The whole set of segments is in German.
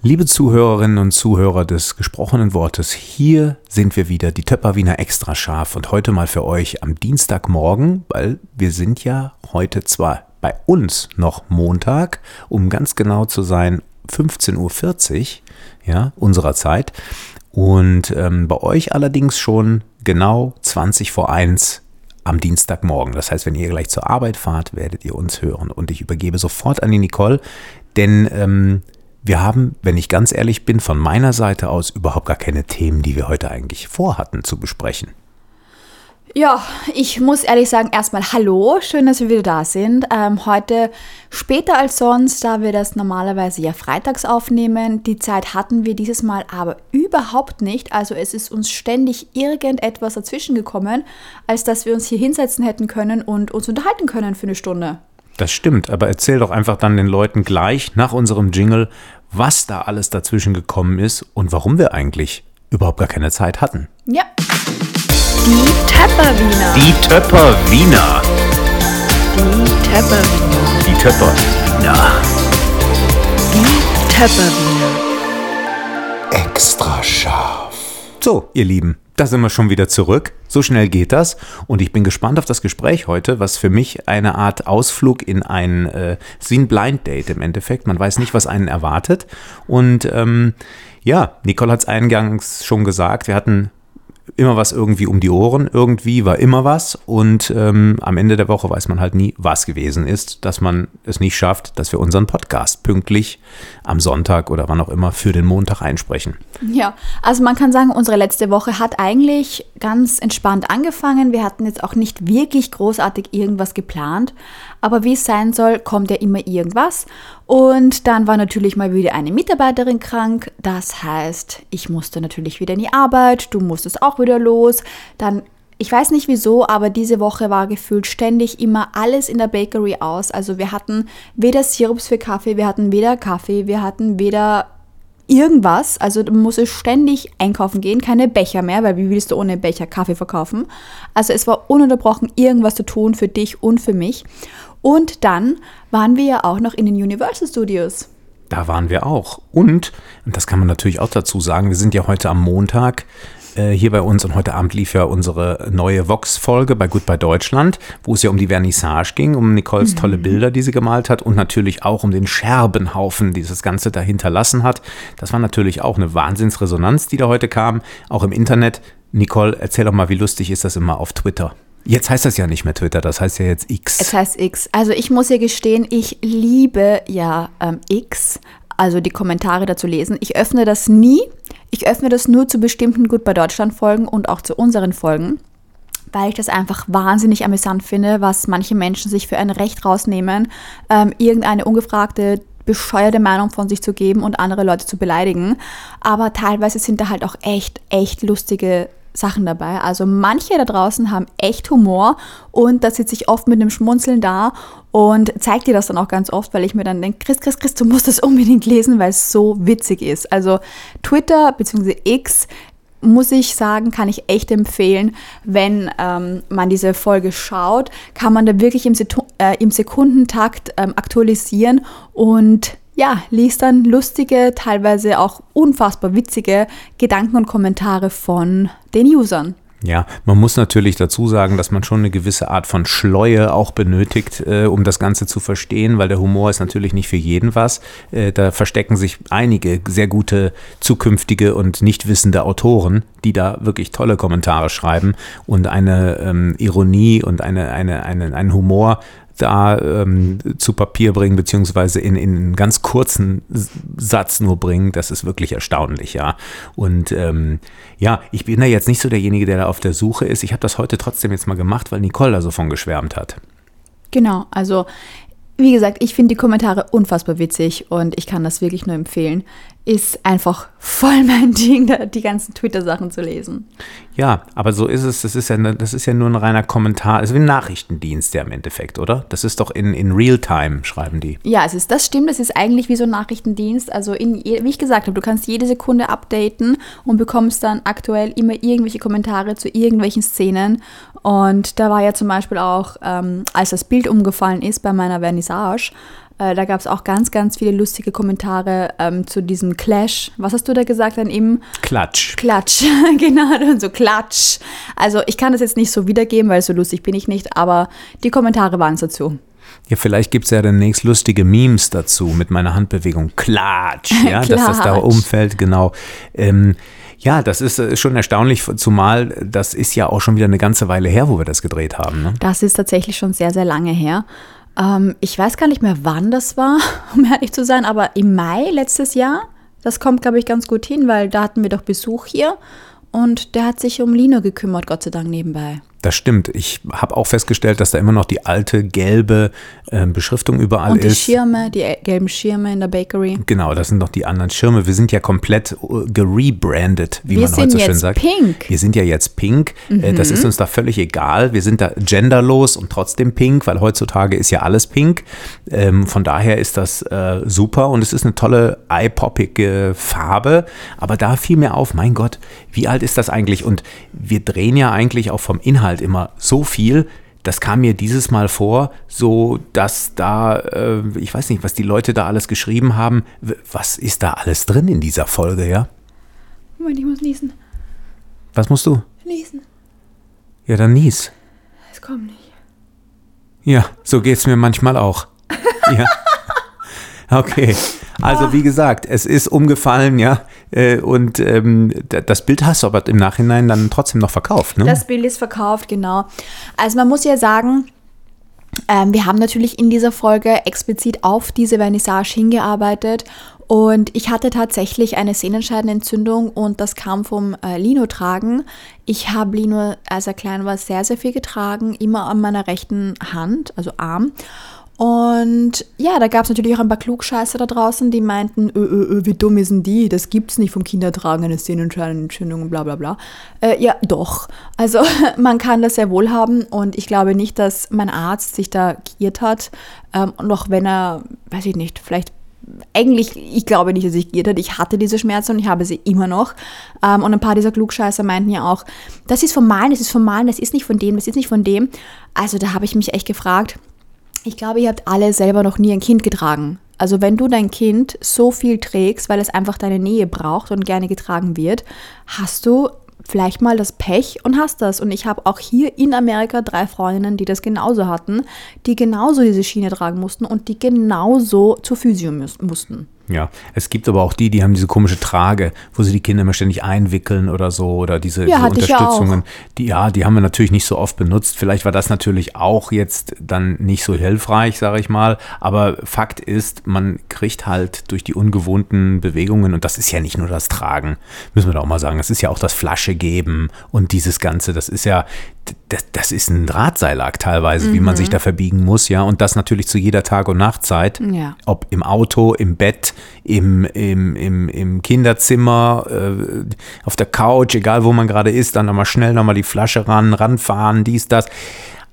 Liebe Zuhörerinnen und Zuhörer des gesprochenen Wortes, hier sind wir wieder, die Töpperwiener extra scharf und heute mal für euch am Dienstagmorgen, weil wir sind ja heute zwar bei uns noch Montag, um ganz genau zu sein 15.40 Uhr, ja, unserer Zeit und ähm, bei euch allerdings schon genau 20 vor 1 am Dienstagmorgen. Das heißt, wenn ihr gleich zur Arbeit fahrt, werdet ihr uns hören und ich übergebe sofort an die Nicole, denn ähm, wir haben, wenn ich ganz ehrlich bin, von meiner Seite aus überhaupt gar keine Themen, die wir heute eigentlich vorhatten zu besprechen. Ja, ich muss ehrlich sagen, erstmal Hallo, schön, dass wir wieder da sind. Ähm, heute später als sonst, da wir das normalerweise ja freitags aufnehmen. Die Zeit hatten wir dieses Mal aber überhaupt nicht. Also es ist uns ständig irgendetwas dazwischen gekommen, als dass wir uns hier hinsetzen hätten können und uns unterhalten können für eine Stunde. Das stimmt, aber erzähl doch einfach dann den Leuten gleich nach unserem Jingle, was da alles dazwischen gekommen ist und warum wir eigentlich überhaupt gar keine Zeit hatten. Ja. Die Töpperwiener. Die Töpperwiener. Die Töpperwiener. Die Töpperwiener. Die Töpperwiener. Extra scharf. So, ihr Lieben, da sind wir schon wieder zurück. So schnell geht das. Und ich bin gespannt auf das Gespräch heute, was für mich eine Art Ausflug in ein, äh, ein Blind Date im Endeffekt. Man weiß nicht, was einen erwartet. Und ähm, ja, Nicole hat es eingangs schon gesagt. Wir hatten immer was irgendwie um die Ohren. Irgendwie war immer was. Und ähm, am Ende der Woche weiß man halt nie, was gewesen ist, dass man es nicht schafft, dass wir unseren Podcast pünktlich am Sonntag oder wann auch immer für den Montag einsprechen. Ja, also man kann sagen, unsere letzte Woche hat eigentlich ganz entspannt angefangen. Wir hatten jetzt auch nicht wirklich großartig irgendwas geplant. Aber wie es sein soll, kommt ja immer irgendwas. Und dann war natürlich mal wieder eine Mitarbeiterin krank. Das heißt, ich musste natürlich wieder in die Arbeit, du musstest auch wieder los. Dann ich weiß nicht wieso, aber diese Woche war gefühlt ständig immer alles in der Bakery aus. Also wir hatten weder Sirups für Kaffee, wir hatten weder Kaffee, wir hatten weder irgendwas. Also du musstest ständig einkaufen gehen, keine Becher mehr, weil wie willst du ohne Becher Kaffee verkaufen? Also es war ununterbrochen irgendwas zu tun für dich und für mich. Und dann waren wir ja auch noch in den Universal Studios. Da waren wir auch. Und, und das kann man natürlich auch dazu sagen, wir sind ja heute am Montag äh, hier bei uns und heute Abend lief ja unsere neue Vox-Folge bei Goodbye Deutschland, wo es ja um die Vernissage ging, um Nicoles mhm. tolle Bilder, die sie gemalt hat und natürlich auch um den Scherbenhaufen, die das Ganze da hinterlassen hat. Das war natürlich auch eine Wahnsinnsresonanz, die da heute kam, auch im Internet. Nicole, erzähl doch mal, wie lustig ist das immer auf Twitter? Jetzt heißt das ja nicht mehr Twitter, das heißt ja jetzt X. Es heißt X. Also ich muss ja gestehen, ich liebe ja ähm, X, also die Kommentare dazu lesen. Ich öffne das nie. Ich öffne das nur zu bestimmten Gut bei Deutschland Folgen und auch zu unseren Folgen, weil ich das einfach wahnsinnig amüsant finde, was manche Menschen sich für ein Recht rausnehmen, ähm, irgendeine ungefragte bescheuerte Meinung von sich zu geben und andere Leute zu beleidigen. Aber teilweise sind da halt auch echt, echt lustige Sachen dabei. Also manche da draußen haben echt Humor und da sitze ich oft mit einem Schmunzeln da und zeige dir das dann auch ganz oft, weil ich mir dann denke, Chris, Chris, Chris, du musst das unbedingt lesen, weil es so witzig ist. Also Twitter bzw. X muss ich sagen, kann ich echt empfehlen, wenn ähm, man diese Folge schaut, kann man da wirklich im, äh, im Sekundentakt ähm, aktualisieren und ja, liest dann lustige, teilweise auch unfassbar witzige Gedanken und Kommentare von den Usern. Ja, man muss natürlich dazu sagen, dass man schon eine gewisse Art von Schleue auch benötigt, äh, um das Ganze zu verstehen, weil der Humor ist natürlich nicht für jeden was. Äh, da verstecken sich einige sehr gute zukünftige und nicht wissende Autoren, die da wirklich tolle Kommentare schreiben und eine ähm, Ironie und eine, eine, eine, einen Humor da ähm, zu Papier bringen, beziehungsweise in, in einen ganz kurzen Satz nur bringen, das ist wirklich erstaunlich, ja. Und ähm, ja, ich bin da jetzt nicht so derjenige, der da auf der Suche ist. Ich habe das heute trotzdem jetzt mal gemacht, weil Nicole da so von geschwärmt hat. Genau, also wie gesagt, ich finde die Kommentare unfassbar witzig und ich kann das wirklich nur empfehlen. Ist einfach voll mein Ding, die ganzen Twitter-Sachen zu lesen. Ja, aber so ist es. Das ist ja, das ist ja nur ein reiner Kommentar. Es ist wie ein Nachrichtendienst ja im Endeffekt, oder? Das ist doch in, in Real-Time, schreiben die. Ja, es ist, das stimmt. Es ist eigentlich wie so ein Nachrichtendienst. Also, in, wie ich gesagt habe, du kannst jede Sekunde updaten und bekommst dann aktuell immer irgendwelche Kommentare zu irgendwelchen Szenen. Und da war ja zum Beispiel auch, ähm, als das Bild umgefallen ist bei meiner Vernissage, Äh, da gab es auch ganz, ganz viele lustige Kommentare ähm, zu diesem Clash. Was hast du da gesagt dann eben? Klatsch. Klatsch, genau, und so Klatsch. Also ich kann das jetzt nicht so wiedergeben, weil so lustig bin ich nicht, aber die Kommentare waren dazu. Ja, vielleicht gibt es ja demnächst lustige Memes dazu mit meiner Handbewegung. Klatsch, ja, dass das da umfällt, genau. Ähm, ja, das ist äh, schon erstaunlich, zumal das ist ja auch schon wieder eine ganze Weile her, wo wir das gedreht haben. Ne? Das ist tatsächlich schon sehr, sehr lange her. Ähm, ich weiß gar nicht mehr, wann das war, um ehrlich zu sein, aber im Mai letztes Jahr. Das kommt, glaube ich, ganz gut hin, weil da hatten wir doch Besuch hier und der hat sich um Lino gekümmert, Gott sei Dank nebenbei. Das stimmt. Ich habe auch festgestellt, dass da immer noch die alte gelbe äh, Beschriftung überall Und die ist. Schirme, die gelben Schirme in der Bakery. Genau, das sind noch die anderen Schirme. Wir sind ja komplett uh, gerebrandet, wie Wir man heute sind so schön jetzt sagt. pink. Wir sind ja jetzt pink. Äh, Das ist uns da völlig egal. Wir sind da genderlos und trotzdem pink, weil heutzutage ist ja alles pink. Ähm, von daher ist das äh, super und es ist eine tolle eye-poppige Farbe. Aber da fiel mir auf, mein Gott, wie alt ist das eigentlich? Und wir drehen ja eigentlich auch vom Inhalt immer so viel. Das kam mir dieses Mal vor, so dass da, äh, ich weiß nicht, was die Leute da alles geschrieben haben. Was ist da alles drin in dieser Folge, ja? Moment, ich muss niesen. Was musst du? Niesen. Ja, dann nies. Es kommt nicht. Ja, so geht's mir manchmal auch. ja. Okay. Also wie gesagt, es ist umgefallen, ja. Äh, Und ähm, das Bild hast du aber im Nachhinein dann trotzdem noch verkauft, ne? Das Bild ist verkauft, genau. Also man muss ja sagen, ähm, wir haben natürlich in dieser Folge explizit auf diese Vernissage hingearbeitet und ich hatte tatsächlich eine Sehnenscheidenentzündung und das kam vom äh, Lino-Tragen. Ich habe Lino, als er klein war, sehr, sehr viel getragen, immer an meiner rechten Hand, also Arm. Und ja, da gab es natürlich auch ein paar Klugscheißer da draußen, die meinten, ö, ö, ö, wie dumm denn die? Das gibt's nicht vom Kindertragen, eine Sehnenscheidenentzündung und bla bla bla. Äh, ja, doch. Also man kann das sehr wohl haben und ich glaube nicht, dass mein Arzt sich da giert hat. Ähm, auch wenn er, weiß ich nicht, vielleicht eigentlich, ich glaube nicht, dass ich giert hat. Ich hatte diese Schmerzen und ich habe sie immer noch. Ähm, und ein paar dieser Klugscheißer meinten ja auch, das ist vom Malen, das ist vom Malen, das ist nicht von dem, das ist nicht von dem. Also da habe ich mich echt gefragt, ich glaube, ihr habt alle selber noch nie ein Kind getragen. Also wenn du dein Kind so viel trägst, weil es einfach deine Nähe braucht und gerne getragen wird, hast du vielleicht mal das Pech und hast das. Und ich habe auch hier in Amerika drei Freundinnen, die das genauso hatten, die genauso diese Schiene tragen mussten und die genauso zur Physio mus- mussten. Ja, es gibt aber auch die, die haben diese komische Trage, wo sie die Kinder immer ständig einwickeln oder so oder diese, Ja, diese ich ja. Unterstützungen. Die, ja, die haben wir natürlich nicht so oft benutzt. Vielleicht war das natürlich auch jetzt dann nicht so hilfreich, sage ich mal. Aber Fakt ist, man kriegt halt durch die ungewohnten Bewegungen und das ist ja nicht nur das Tragen, müssen wir doch auch mal sagen. Das ist ja auch das Flasche geben und dieses Ganze. Das ist ja, das, das ist ein Drahtseilakt teilweise, wie man Mhm. sich da verbiegen muss, ja. Und das natürlich zu jeder Tag- und Nachtzeit. Ja. Ob im Auto, im Bett, im, im, im, im Kinderzimmer, äh, auf der Couch, egal wo man gerade ist, dann nochmal schnell nochmal die Flasche ran, ranfahren, dies, das.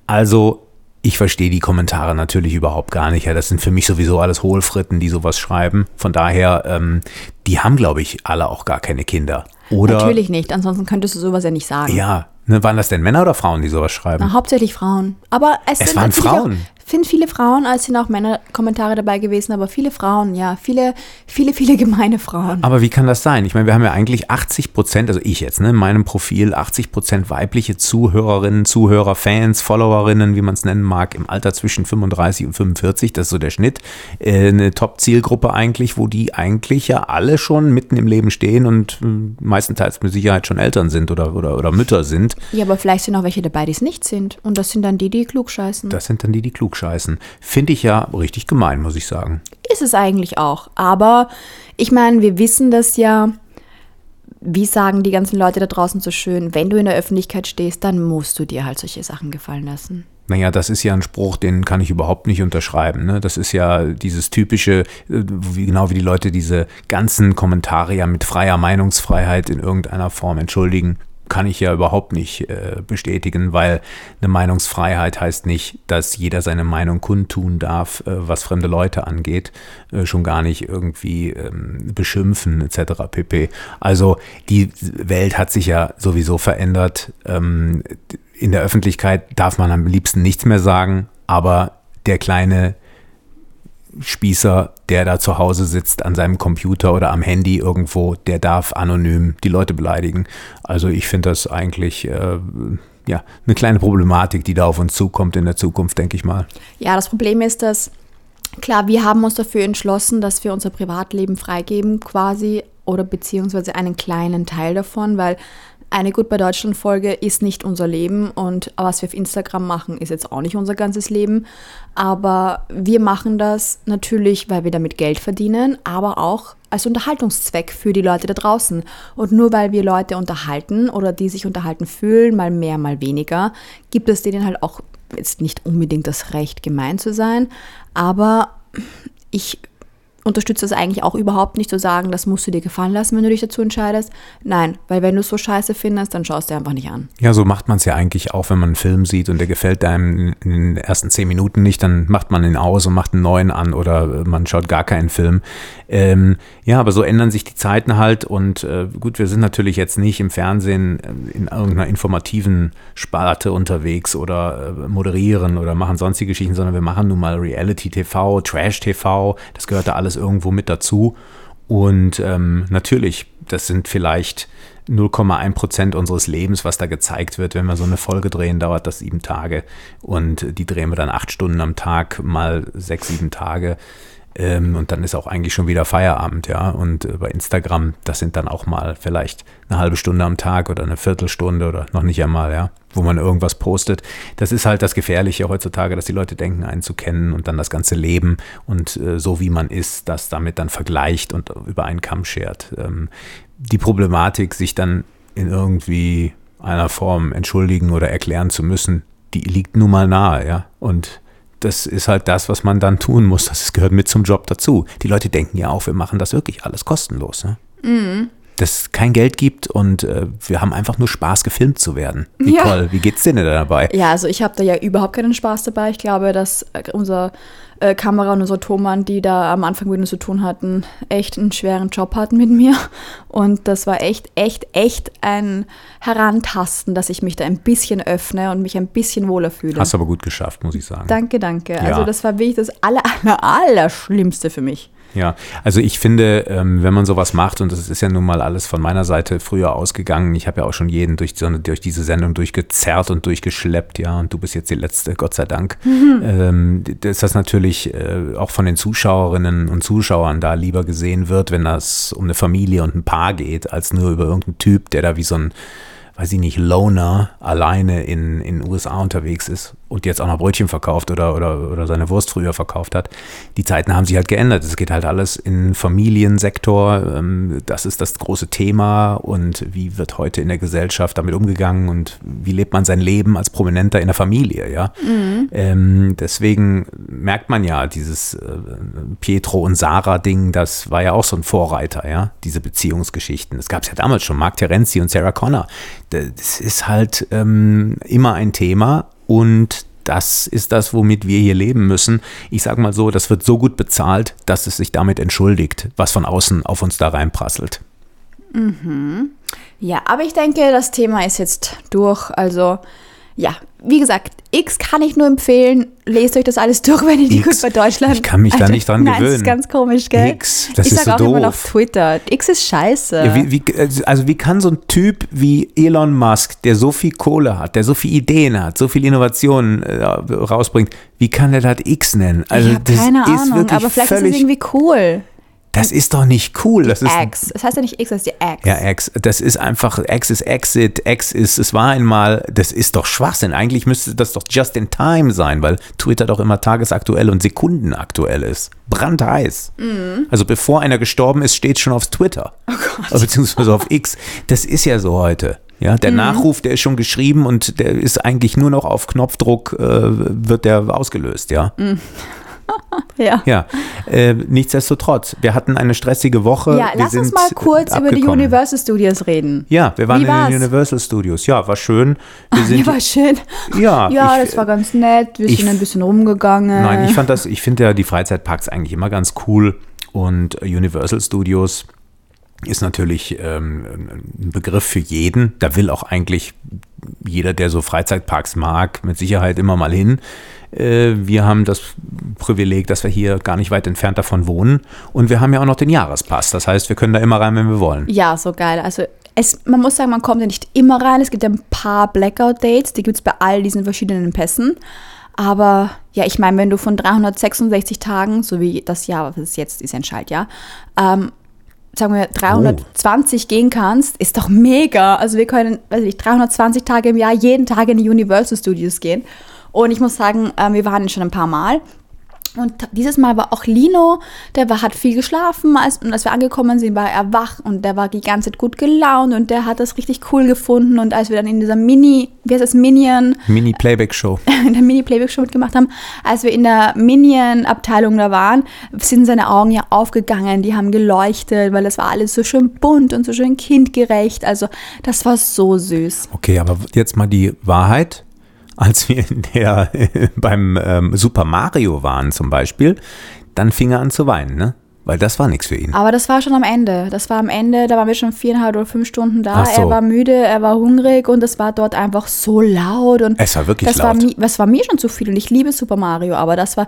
Also, ich verstehe die Kommentare natürlich überhaupt gar nicht. Ja, das sind für mich sowieso alles Hohlfritten, die sowas schreiben. Von daher, ähm, die haben, glaube ich, alle auch gar keine Kinder. Oder, Natürlich nicht, ansonsten könntest du sowas ja nicht sagen. ja, ne, waren das denn Männer oder Frauen, die sowas schreiben? Na, hauptsächlich Frauen. Aber es, Es sind waren Frauen. Auch, sind viele Frauen, es sind auch Männer-Kommentare dabei gewesen, aber viele Frauen, ja. Viele, viele, viele gemeine Frauen. Aber wie kann das sein? Ich meine, wir haben ja eigentlich 80 Prozent, also ich jetzt, ne, in meinem Profil 80 Prozent weibliche Zuhörerinnen, Zuhörer, Fans, Followerinnen, wie man es nennen mag, im Alter zwischen 35 und 45, das ist so der Schnitt. Äh, eine Top-Zielgruppe eigentlich, wo die eigentlich ja alle schon mitten im Leben stehen und äh, meistenteils mit Sicherheit schon Eltern sind oder, oder, oder Mütter sind. Ja, aber vielleicht sind auch welche dabei, die es nicht sind. Und das sind dann die, die klug scheißen. Das sind dann die, die klugscheißen. Finde ich ja richtig gemein, muss ich sagen. Ist es eigentlich auch. Aber ich meine, wir wissen das ja. Wie sagen die ganzen Leute da draußen so schön, wenn du in der Öffentlichkeit stehst, dann musst du dir halt solche Sachen gefallen lassen. Naja, das ist ja ein Spruch, den kann ich überhaupt nicht unterschreiben. Ne? Das ist ja dieses typische, äh, wie, genau wie die Leute diese ganzen Kommentare ja mit freier Meinungsfreiheit in irgendeiner Form entschuldigen, kann ich ja überhaupt nicht äh, bestätigen, weil eine Meinungsfreiheit heißt nicht, dass jeder seine Meinung kundtun darf, äh, was fremde Leute angeht, äh, schon gar nicht irgendwie ähm, beschimpfen etc. pp. Also die Welt hat sich ja sowieso verändert. Ähm, in der Öffentlichkeit darf man am liebsten nichts mehr sagen, aber der kleine Spießer, der da zu Hause sitzt an seinem Computer oder am Handy irgendwo, der darf anonym die Leute beleidigen. Also ich finde das eigentlich äh, ja eine kleine Problematik, die da auf uns zukommt in der Zukunft, denke ich mal. Ja, das Problem ist, dass klar, wir haben uns dafür entschlossen, dass wir unser Privatleben freigeben quasi oder beziehungsweise einen kleinen Teil davon, weil eine Gut bei Deutschland Folge ist nicht unser Leben und was wir auf Instagram machen, ist jetzt auch nicht unser ganzes Leben. Aber wir machen das natürlich, weil wir damit Geld verdienen, aber auch als Unterhaltungszweck für die Leute da draußen. Und nur weil wir Leute unterhalten oder die sich unterhalten fühlen, mal mehr, mal weniger, gibt es denen halt auch jetzt nicht unbedingt das Recht, gemein zu sein. Aber ich unterstütze es eigentlich auch überhaupt nicht zu sagen, das musst du dir gefallen lassen, wenn du dich dazu entscheidest. Nein, weil wenn du es so scheiße findest, dann schaust du einfach nicht an. Ja, so macht man es ja eigentlich auch, wenn man einen Film sieht und der gefällt einem in den ersten zehn Minuten nicht, dann macht man ihn aus und macht einen neuen an oder man schaut gar keinen Film. Ähm, ja, aber so ändern sich die Zeiten halt und äh, gut, wir sind natürlich jetzt nicht im Fernsehen äh, in irgendeiner informativen Sparte unterwegs oder äh, moderieren oder machen sonstige Geschichten, sondern wir machen nun mal Reality TV, Trash TV, das gehört da alles irgendwo mit dazu. Und ähm, natürlich, das sind vielleicht 0,1 Prozent unseres Lebens, was da gezeigt wird. Wenn wir so eine Folge drehen, dauert das sieben Tage. Und die drehen wir dann acht Stunden am Tag, mal sechs, sieben Tage. Ähm, und dann ist auch eigentlich schon wieder Feierabend, ja. Und äh, bei Instagram, das sind dann auch mal vielleicht eine halbe Stunde am Tag oder eine Viertelstunde oder noch nicht einmal, ja, wo man irgendwas postet. Das ist halt das Gefährliche heutzutage, dass die Leute denken, einen zu kennen und dann das ganze Leben und äh, so wie man ist, das damit dann vergleicht und über einen Kamm schert. Ähm, die Problematik, sich dann in irgendwie einer Form entschuldigen oder erklären zu müssen, die liegt nun mal nahe, ja. Und das ist halt das, was man dann tun muss. Das gehört mit zum Job dazu. Die Leute denken ja auch, wir machen das wirklich alles kostenlos. Ne? Mhm. Dass es kein Geld gibt und äh, wir haben einfach nur Spaß, gefilmt zu werden. Nicole, ja. wie geht's dir denn dabei? Ja, also ich habe da ja überhaupt keinen Spaß dabei. Ich glaube, dass äh, unser äh, Kamera und unser Thomann, die da am Anfang mit uns zu tun hatten, echt einen schweren Job hatten mit mir. Und das war echt, echt, echt ein Herantasten, dass ich mich da ein bisschen öffne und mich ein bisschen wohler fühle. Hast aber gut geschafft, muss ich sagen. Danke, danke. Ja. Also das war wirklich das aller, aller, aller Schlimmste für mich. Ja, also ich finde, ähm, wenn man sowas macht, und das ist ja nun mal alles von meiner Seite früher ausgegangen, ich habe ja auch schon jeden durch, durch diese Sendung durchgezerrt und durchgeschleppt, ja, und du bist jetzt die Letzte, Gott sei Dank, mhm. ähm, ist das natürlich äh, auch von den Zuschauerinnen und Zuschauern da lieber gesehen wird, wenn das um eine Familie und ein Paar geht, als nur über irgendeinen Typ, der da wie so ein weiß ich nicht, Loner alleine in den USA unterwegs ist und jetzt auch noch Brötchen verkauft oder, oder, oder seine Wurst früher verkauft hat. Die Zeiten haben sich halt geändert. Es geht halt alles in Familiensektor. Ähm, das ist das große Thema und wie wird heute in der Gesellschaft damit umgegangen und wie lebt man sein Leben als Prominenter in der Familie, ja. Mhm. Ähm, deswegen merkt man ja dieses äh, Pietro und Sarah Ding, das war ja auch so ein Vorreiter, ja, diese Beziehungsgeschichten. Das gab es ja damals schon, Mark Terenzi und Sarah Connor. Das ist halt ähm, immer ein Thema, und das ist das, womit wir hier leben müssen. Ich sage mal so, das wird so gut bezahlt, dass es sich damit entschuldigt, was von außen auf uns da reinprasselt. Mhm. Ja, aber ich denke, das Thema ist jetzt durch. Also ja, wie gesagt, X kann ich nur empfehlen. Lest euch das alles durch, wenn ihr die gut bei Deutschland. Ich kann mich da nicht dran nein, gewöhnen. Das ist ganz komisch, gell? X, das ich ist sag so auch doof. immer auf Twitter. X ist scheiße. Ja, wie, wie, also wie kann so ein Typ wie Elon Musk, der so viel Kohle hat, der so viele Ideen hat, so viele Innovationen äh, rausbringt, wie kann der das X nennen? Also ich das keine ist Ahnung, aber vielleicht ist es irgendwie cool. Das ist doch nicht cool. Das ist X. Das heißt ja nicht X, das ist die X. Ja, X. Das ist einfach, X ist Exit, X ist, es war einmal, das ist doch Schwachsinn. Eigentlich müsste das doch just in time sein, weil Twitter doch immer tagesaktuell und sekundenaktuell ist. Brandheiß. Mhm. Also bevor einer gestorben ist, steht schon auf Twitter. Oh Gott. Beziehungsweise auf X. Das ist ja so heute. Ja, der mhm. Nachruf, der ist schon geschrieben und der ist eigentlich nur noch auf Knopfdruck, äh, wird der ausgelöst, ja. Mhm. ja. Ja. Äh, nichtsdestotrotz, wir hatten eine stressige Woche. Ja, wir lass uns mal kurz abgekommen. über die Universal Studios reden. Ja, wir waren Wie in war's? den Universal Studios. Ja, war schön. Wir sind, ja, war schön. Ja, ja ich, das war ganz nett. Wir ich, sind ein bisschen rumgegangen. Nein, ich fand das, ich finde ja die Freizeitparks eigentlich immer ganz cool. Und Universal Studios ist natürlich ähm, ein Begriff für jeden. Da will auch eigentlich jeder, der so Freizeitparks mag, mit Sicherheit immer mal hin. Äh, wir haben das Privileg, dass wir hier gar nicht weit entfernt davon wohnen. Und wir haben ja auch noch den Jahrespass. Das heißt, wir können da immer rein, wenn wir wollen. Ja, so geil. Also es, man muss sagen, man kommt ja nicht immer rein. Es gibt ja ein paar Blackout-Dates, die gibt es bei all diesen verschiedenen Pässen. Aber ja, ich meine, wenn du von 366 Tagen, so wie das Jahr, was es jetzt ist, ein Schaltjahr, ähm, sagen wir 320 oh. gehen kannst, ist doch mega. Also wir können, weiß ich, 320 Tage im Jahr jeden Tag in die Universal Studios gehen. Und ich muss sagen, äh, wir waren schon ein paar Mal. Und dieses Mal war auch Lino, der war, hat viel geschlafen, als, und als wir angekommen sind, war er wach und der war die ganze Zeit gut gelaunt und der hat das richtig cool gefunden. Und als wir dann in dieser Mini, wie heißt das, Minion? Mini-Playback-Show. In der Mini-Playback-Show mitgemacht haben, als wir in der Minion-Abteilung da waren, sind seine Augen ja aufgegangen, die haben geleuchtet, weil das war alles so schön bunt und so schön kindgerecht. Also das war so süß. Okay, aber jetzt mal die Wahrheit als wir der, beim ähm, Super Mario waren zum Beispiel, dann fing er an zu weinen, ne? Weil das war nichts für ihn. Aber das war schon am Ende. Das war am Ende, da waren wir schon viereinhalb oder fünf Stunden da. So. Er war müde, er war hungrig und es war dort einfach so laut. Und es war wirklich das laut. War, das war mir schon zu viel und ich liebe Super Mario, aber das war.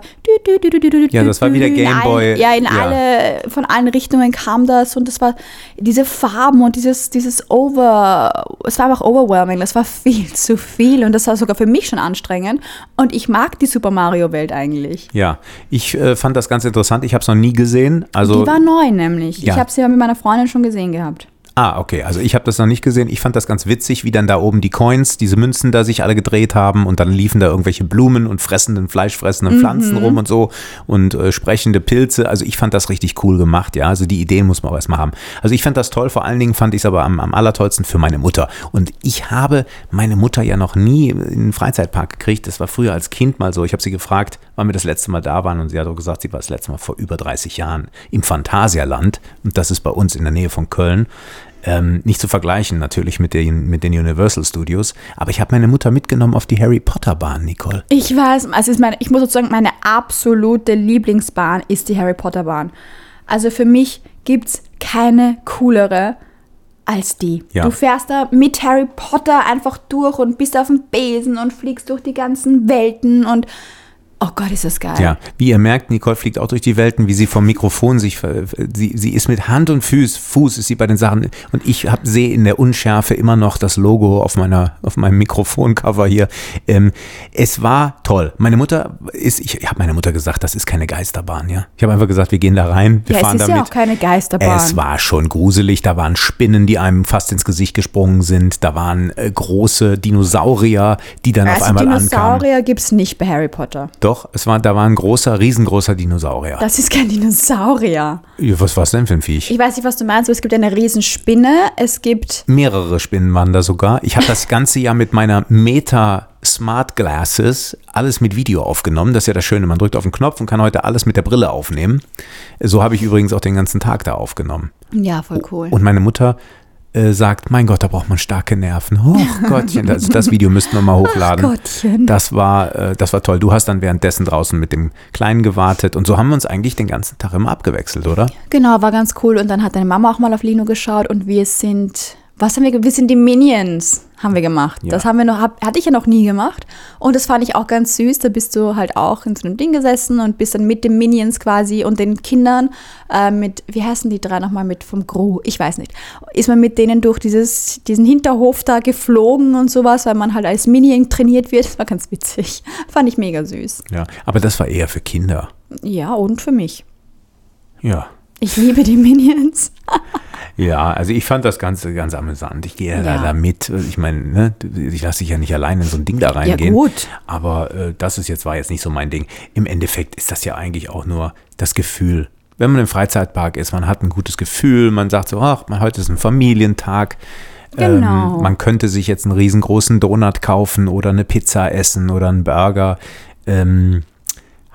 Ja, das war wieder Gameboy. Ja, in ja. alle, von allen Richtungen kam das und das war diese Farben und dieses, dieses Over. Es war einfach overwhelming. Das war viel zu viel und das war sogar für mich schon anstrengend. Und ich mag die Super Mario-Welt eigentlich. Ja, ich äh, fand das ganz interessant. Ich habe es noch nie gesehen. Also, die war neu nämlich. Ja. Ich habe sie ja mit meiner Freundin schon gesehen gehabt. Ah, okay. Also ich habe das noch nicht gesehen. Ich fand das ganz witzig, wie dann da oben die Coins, diese Münzen da sich alle gedreht haben und dann liefen da irgendwelche Blumen und fressenden, fleischfressenden Pflanzen mhm. rum und so und äh, sprechende Pilze. Also ich fand das richtig cool gemacht, ja. Also die Ideen muss man auch erstmal haben. Also ich fand das toll. Vor allen Dingen fand ich es aber am, am allertollsten für meine Mutter. Und ich habe meine Mutter ja noch nie in einen Freizeitpark gekriegt. Das war früher als Kind mal so. Ich habe sie gefragt, wann wir das letzte Mal da waren und sie hat auch gesagt, sie war das letzte Mal vor über 30 Jahren im Phantasialand und das ist bei uns in der Nähe von Köln. Ähm, nicht zu vergleichen natürlich mit den, mit den Universal Studios, aber ich habe meine Mutter mitgenommen auf die Harry Potter Bahn, Nicole. Ich weiß, also ist meine, ich muss sozusagen, meine absolute Lieblingsbahn ist die Harry Potter Bahn. Also für mich gibt es keine coolere als die. Ja. Du fährst da mit Harry Potter einfach durch und bist auf dem Besen und fliegst durch die ganzen Welten und Oh Gott, ist das geil. Ja, wie ihr merkt, Nicole fliegt auch durch die Welten, wie sie vom Mikrofon sich, sie, sie ist mit Hand und Fuß, Fuß ist sie bei den Sachen und ich sehe in der Unschärfe immer noch das Logo auf meiner, auf meinem Mikrofoncover hier. Ähm, es war toll. Meine Mutter ist, ich, ich habe meiner Mutter gesagt, das ist keine Geisterbahn, ja. Ich habe einfach gesagt, wir gehen da rein, wir ja, fahren es ist damit. ja auch keine Geisterbahn. Es war schon gruselig, da waren Spinnen, die einem fast ins Gesicht gesprungen sind, da waren äh, große Dinosaurier, die dann also auf einmal Dinosaurier ankamen. Dinosaurier gibt es nicht bei Harry Potter. Doch doch, es war, da war ein großer, riesengroßer Dinosaurier. Das ist kein Dinosaurier. Ja, was war es denn für ein Viech? Ich weiß nicht, was du meinst, aber es gibt eine Riesenspinne. Es gibt. Mehrere Spinnen waren da sogar. Ich habe das ganze Jahr mit meiner Meta Smart Glasses alles mit Video aufgenommen. Das ist ja das Schöne. Man drückt auf den Knopf und kann heute alles mit der Brille aufnehmen. So habe ich übrigens auch den ganzen Tag da aufgenommen. Ja, voll cool. Und meine Mutter äh, sagt, mein Gott, da braucht man starke Nerven. Oh Gottchen, also das Video müssten wir mal hochladen. Oh Gottchen. Das war, äh, das war toll. Du hast dann währenddessen draußen mit dem Kleinen gewartet und so haben wir uns eigentlich den ganzen Tag immer abgewechselt, oder? Genau, war ganz cool. Und dann hat deine Mama auch mal auf Lino geschaut und wir sind was haben wir, wir sind die Minions, haben wir gemacht. Ja. Das haben wir noch, hab, hatte ich ja noch nie gemacht. Und das fand ich auch ganz süß. Da bist du halt auch in so einem Ding gesessen und bist dann mit den Minions quasi und den Kindern äh, mit, wie heißen die drei nochmal mit vom Gru? Ich weiß nicht. Ist man mit denen durch dieses, diesen Hinterhof da geflogen und sowas, weil man halt als Minion trainiert wird. Das war ganz witzig. Fand ich mega süß. Ja, aber das war eher für Kinder. Ja, und für mich. Ja. Ich liebe die Minions. Ja, also ich fand das Ganze ganz amüsant. Ich gehe ja. da mit. Ich meine, ne, ich lasse dich ja nicht allein in so ein Ding da reingehen. Ja, gut. Aber äh, das ist jetzt, war jetzt nicht so mein Ding. Im Endeffekt ist das ja eigentlich auch nur das Gefühl. Wenn man im Freizeitpark ist, man hat ein gutes Gefühl, man sagt so, ach, heute ist ein Familientag. Genau. Ähm, man könnte sich jetzt einen riesengroßen Donut kaufen oder eine Pizza essen oder einen Burger. Ähm,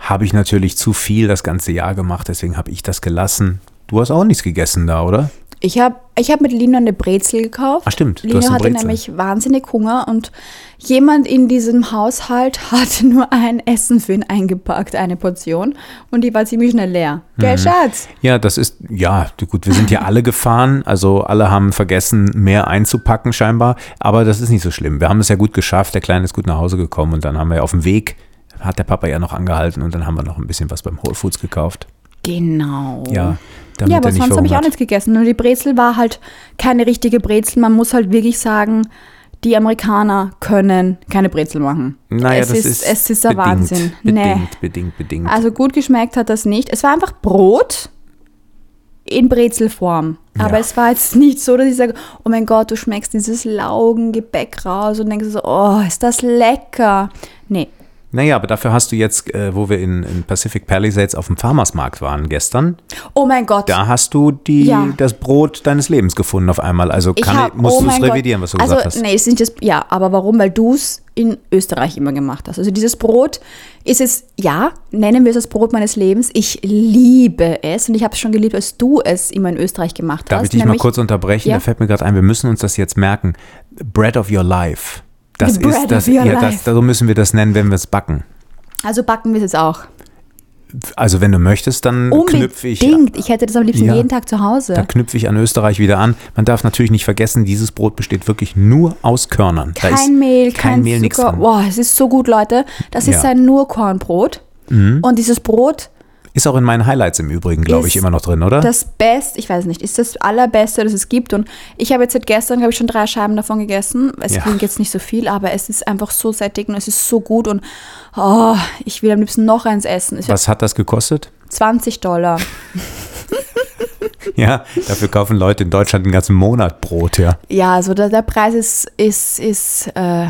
habe ich natürlich zu viel das ganze Jahr gemacht, deswegen habe ich das gelassen. Du hast auch nichts gegessen da, oder? Ich habe ich hab mit Lino eine Brezel gekauft. Ach stimmt, Lino hatte Brezel. nämlich wahnsinnig Hunger und jemand in diesem Haushalt hat nur ein Essen für ihn eingepackt, eine Portion. Und die war ziemlich schnell leer. Gell, mhm. Schatz? Ja, das ist, ja, gut, wir sind ja alle gefahren. Also alle haben vergessen, mehr einzupacken scheinbar. Aber das ist nicht so schlimm. Wir haben es ja gut geschafft. Der Kleine ist gut nach Hause gekommen und dann haben wir auf dem Weg hat der Papa ja noch angehalten und dann haben wir noch ein bisschen was beim Whole Foods gekauft. Genau. Ja, Ja, aber er sonst habe ich auch nichts gegessen. Nur die Brezel war halt keine richtige Brezel. Man muss halt wirklich sagen, die Amerikaner können keine Brezel machen. Naja, es das ist, ist, es ist bedingt, Wahnsinn. Bedingt, Nee. bedingt, bedingt. Also gut geschmeckt hat das nicht. Es war einfach Brot in Brezelform. Aber Ja. es war jetzt nicht so, dass ich sage, oh mein Gott, du schmeckst dieses Laugengebäck raus und denkst so, oh, ist das lecker. Nee, naja, aber dafür hast du jetzt, äh, wo wir in, in Pacific Palisades auf dem Farmersmarkt waren gestern, oh mein Gott. da hast du die, Ja. das Brot deines Lebens gefunden auf einmal. Also kann, hab- ich- musst oh du es Gott. revidieren, was du also, gesagt hast. Nee, es sind jetzt, ja, aber warum? Weil du es in Österreich immer gemacht hast. Also dieses Brot ist es, ja, nennen wir es das Brot meines Lebens. Ich liebe es und ich habe es schon geliebt, als du es immer in Österreich gemacht Darf hast. ich dich mal nämlich- kurz unterbrechen? Ja. Da fällt mir gerade ein, wir müssen uns das jetzt merken. Bread of your life. Das The ist das, ja, das, so müssen wir das nennen, wenn wir es backen. Also backen wir es jetzt auch. Also wenn du möchtest, dann knüpfe ich, Unbedingt. Ich hätte das am liebsten Ja. jeden Tag zu Hause. da knüpfe ich an Österreich wieder an. Man darf natürlich nicht vergessen, dieses Brot besteht wirklich nur aus Körnern. Da ist kein Mehl, kein, Mehl, nichts. Boah, es ist so gut, Leute. Das ist Ja. ein nur Kornbrot. Und dieses Brot, Ist auch in meinen Highlights im Übrigen, glaube ich, immer noch drin, oder? das Beste, ich weiß nicht, ist das allerbeste, das es gibt. Und ich habe jetzt seit gestern, glaube ich, schon drei Scheiben davon gegessen. Es Ja. klingt jetzt nicht so viel, aber es ist einfach so sättigend, es ist so gut und oh, ich will am liebsten noch eins essen. Es wird Was hat das gekostet? 20 Dollar. Ja, dafür kaufen Leute in Deutschland den ganzen Monat Brot, ja. Ja, also der, der Preis ist, ist, ist äh,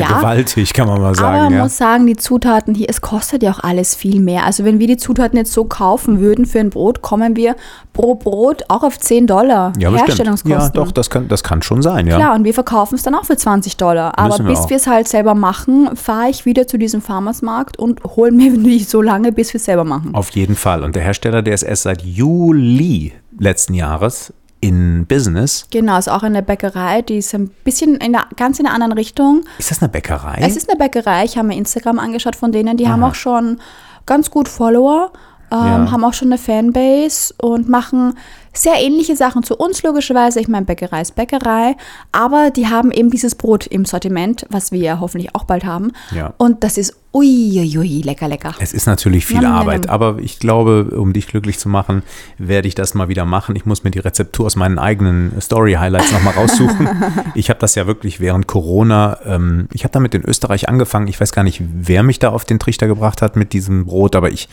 Ja, gewaltig, kann man mal Aber sagen. man Ja. muss sagen, die Zutaten hier, es kostet ja auch alles viel mehr. Also wenn wir die Zutaten jetzt so kaufen würden für ein Brot, kommen wir pro Brot auch auf 10 Dollar Ja. Herstellungskosten. Ja, doch, das kann, das kann schon sein, ja. Klar, und wir verkaufen es dann auch für 20 Dollar. Aber Müssen bis wir es halt selber machen, fahre ich wieder zu diesem Farmersmarkt und hole mir nicht so lange, bis wir es selber machen. Auf jeden Fall. Und der Hersteller, der ist erst seit Juli letzten Jahres in Business. Genau, ist auch in der Bäckerei, die ist ein bisschen in der, ganz in einer anderen Richtung. Ist das eine Bäckerei? Es ist eine Bäckerei, ich habe mir Instagram angeschaut von denen, die haben Aha. auch schon ganz gut Follower, ähm, Ja. haben auch schon eine Fanbase und machen sehr ähnliche Sachen zu uns logischerweise. Ich meine, Bäckerei ist Bäckerei, aber die haben eben dieses Brot im Sortiment, was wir ja hoffentlich auch bald haben. Ja. Und das ist uiuiui, lecker, lecker. Es ist natürlich viel nam, Arbeit, nam. aber ich glaube, um dich glücklich zu machen, werde ich das mal wieder machen. Ich muss mir die Rezeptur aus meinen eigenen Story-Highlights nochmal raussuchen. ich habe das ja wirklich während Corona, ähm, ich habe damit in Österreich angefangen. Ich weiß gar nicht, wer mich da auf den Trichter gebracht hat mit diesem Brot, aber ich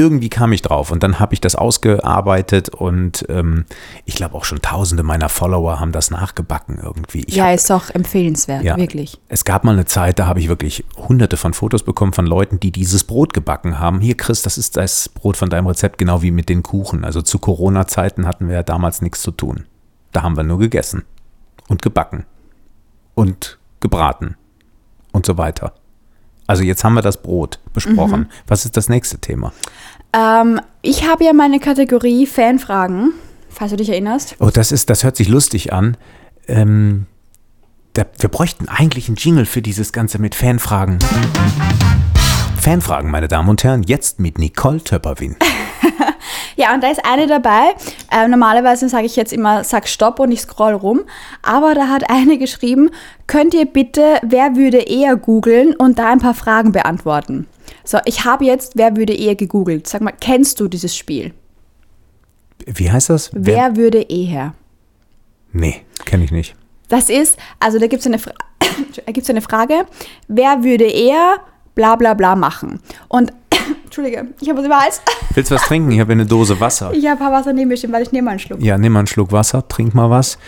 irgendwie kam ich drauf und dann habe ich das ausgearbeitet und ähm, ich glaube auch schon tausende meiner Follower haben das nachgebacken irgendwie. Ich ja, hab- ist auch empfehlenswert, ja. wirklich. Es gab mal eine Zeit, da habe ich wirklich hunderte von Fotos bekommen von Leuten, die dieses Brot gebacken haben. Hier, Chris, das ist das Brot von deinem Rezept, genau wie mit den Kuchen. Also zu Corona-Zeiten hatten wir ja damals nichts zu tun. Da haben wir nur gegessen und gebacken und gebraten und so weiter. Also jetzt haben wir das Brot besprochen. Was ist das nächste Thema? Ähm, ich habe ja meine Kategorie Fanfragen, falls du dich erinnerst. Oh, das ist, das hört sich lustig an. Ähm, da, wir bräuchten eigentlich einen Jingle für dieses Ganze mit Fanfragen. Fanfragen, meine Damen und Herren, jetzt mit Nicole Töpperwin. Ja, und da ist eine dabei. Ähm, normalerweise sage ich jetzt immer, sag Stopp und ich scroll rum. Aber da hat eine geschrieben, könnt ihr bitte, wer würde eher googeln und da ein paar Fragen beantworten. So, ich habe jetzt, wer würde eher gegoogelt. Sag mal, kennst du dieses Spiel? Wie heißt das? Wer würde eher? Nee, kenne ich nicht. Das ist, also da gibt es eine, Fra gibt's eine Frage, wer würde eher bla bla bla machen? Und, Entschuldige, ich habe was über den Hals. Willst du was trinken? Ich habe eine Dose Wasser. Ich habe ein paar Wasser neben mir stehen, weil ich nehme mal einen Schluck. Ja, nimm mal einen Schluck Wasser, trink mal was.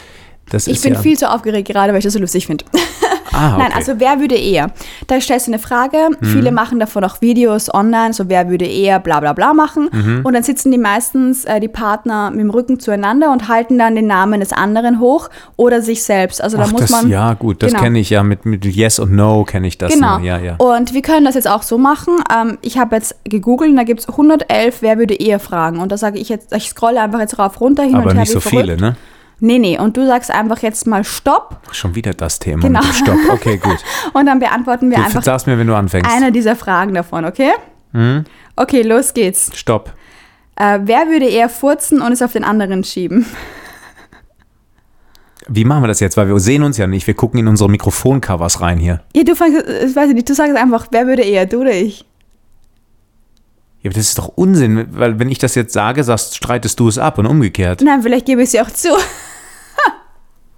Das Ich bin ja, viel zu aufgeregt gerade, weil ich das so lustig finde. Ah, okay. Nein, also wer würde eher? Da stellst du eine Frage, viele machen davon auch Videos online, so wer würde eher bla bla bla machen. Mhm. Und dann sitzen die meistens, äh, die Partner mit dem Rücken zueinander und halten dann den Namen des anderen hoch oder sich selbst. Also da Ach, muss das, man. ja, gut, das Genau. kenne ich ja mit, mit Yes und No kenne ich das. Genau. Ja, ja. Und wir können das jetzt auch so machen. Ähm, ich habe jetzt gegoogelt und da gibt es 111, wer würde eher fragen. Und da sage ich jetzt, ich scrolle einfach jetzt rauf runter hin Aber und her. nicht wie so verrückt. viele, ne? Nee, nee. Und du sagst einfach jetzt mal Stopp Schon wieder das Thema Genau. Stopp. Okay, gut. und dann beantworten wir Du einfach sagst mir, wenn du anfängst. eine dieser Fragen davon, okay? Mhm. Okay, los geht's. Stopp. Äh, wer würde eher furzen und es auf den anderen schieben? Wie machen wir das jetzt? Weil wir sehen uns ja nicht. Wir gucken in unsere Mikrofoncovers rein hier. Ja, du fängst, ich weiß nicht, du sagst einfach, wer würde eher, du oder ich? Ja, aber das ist doch Unsinn, weil wenn ich das jetzt sage, sagst, streitest du es ab und umgekehrt. Nein, vielleicht gebe ich sie auch zu.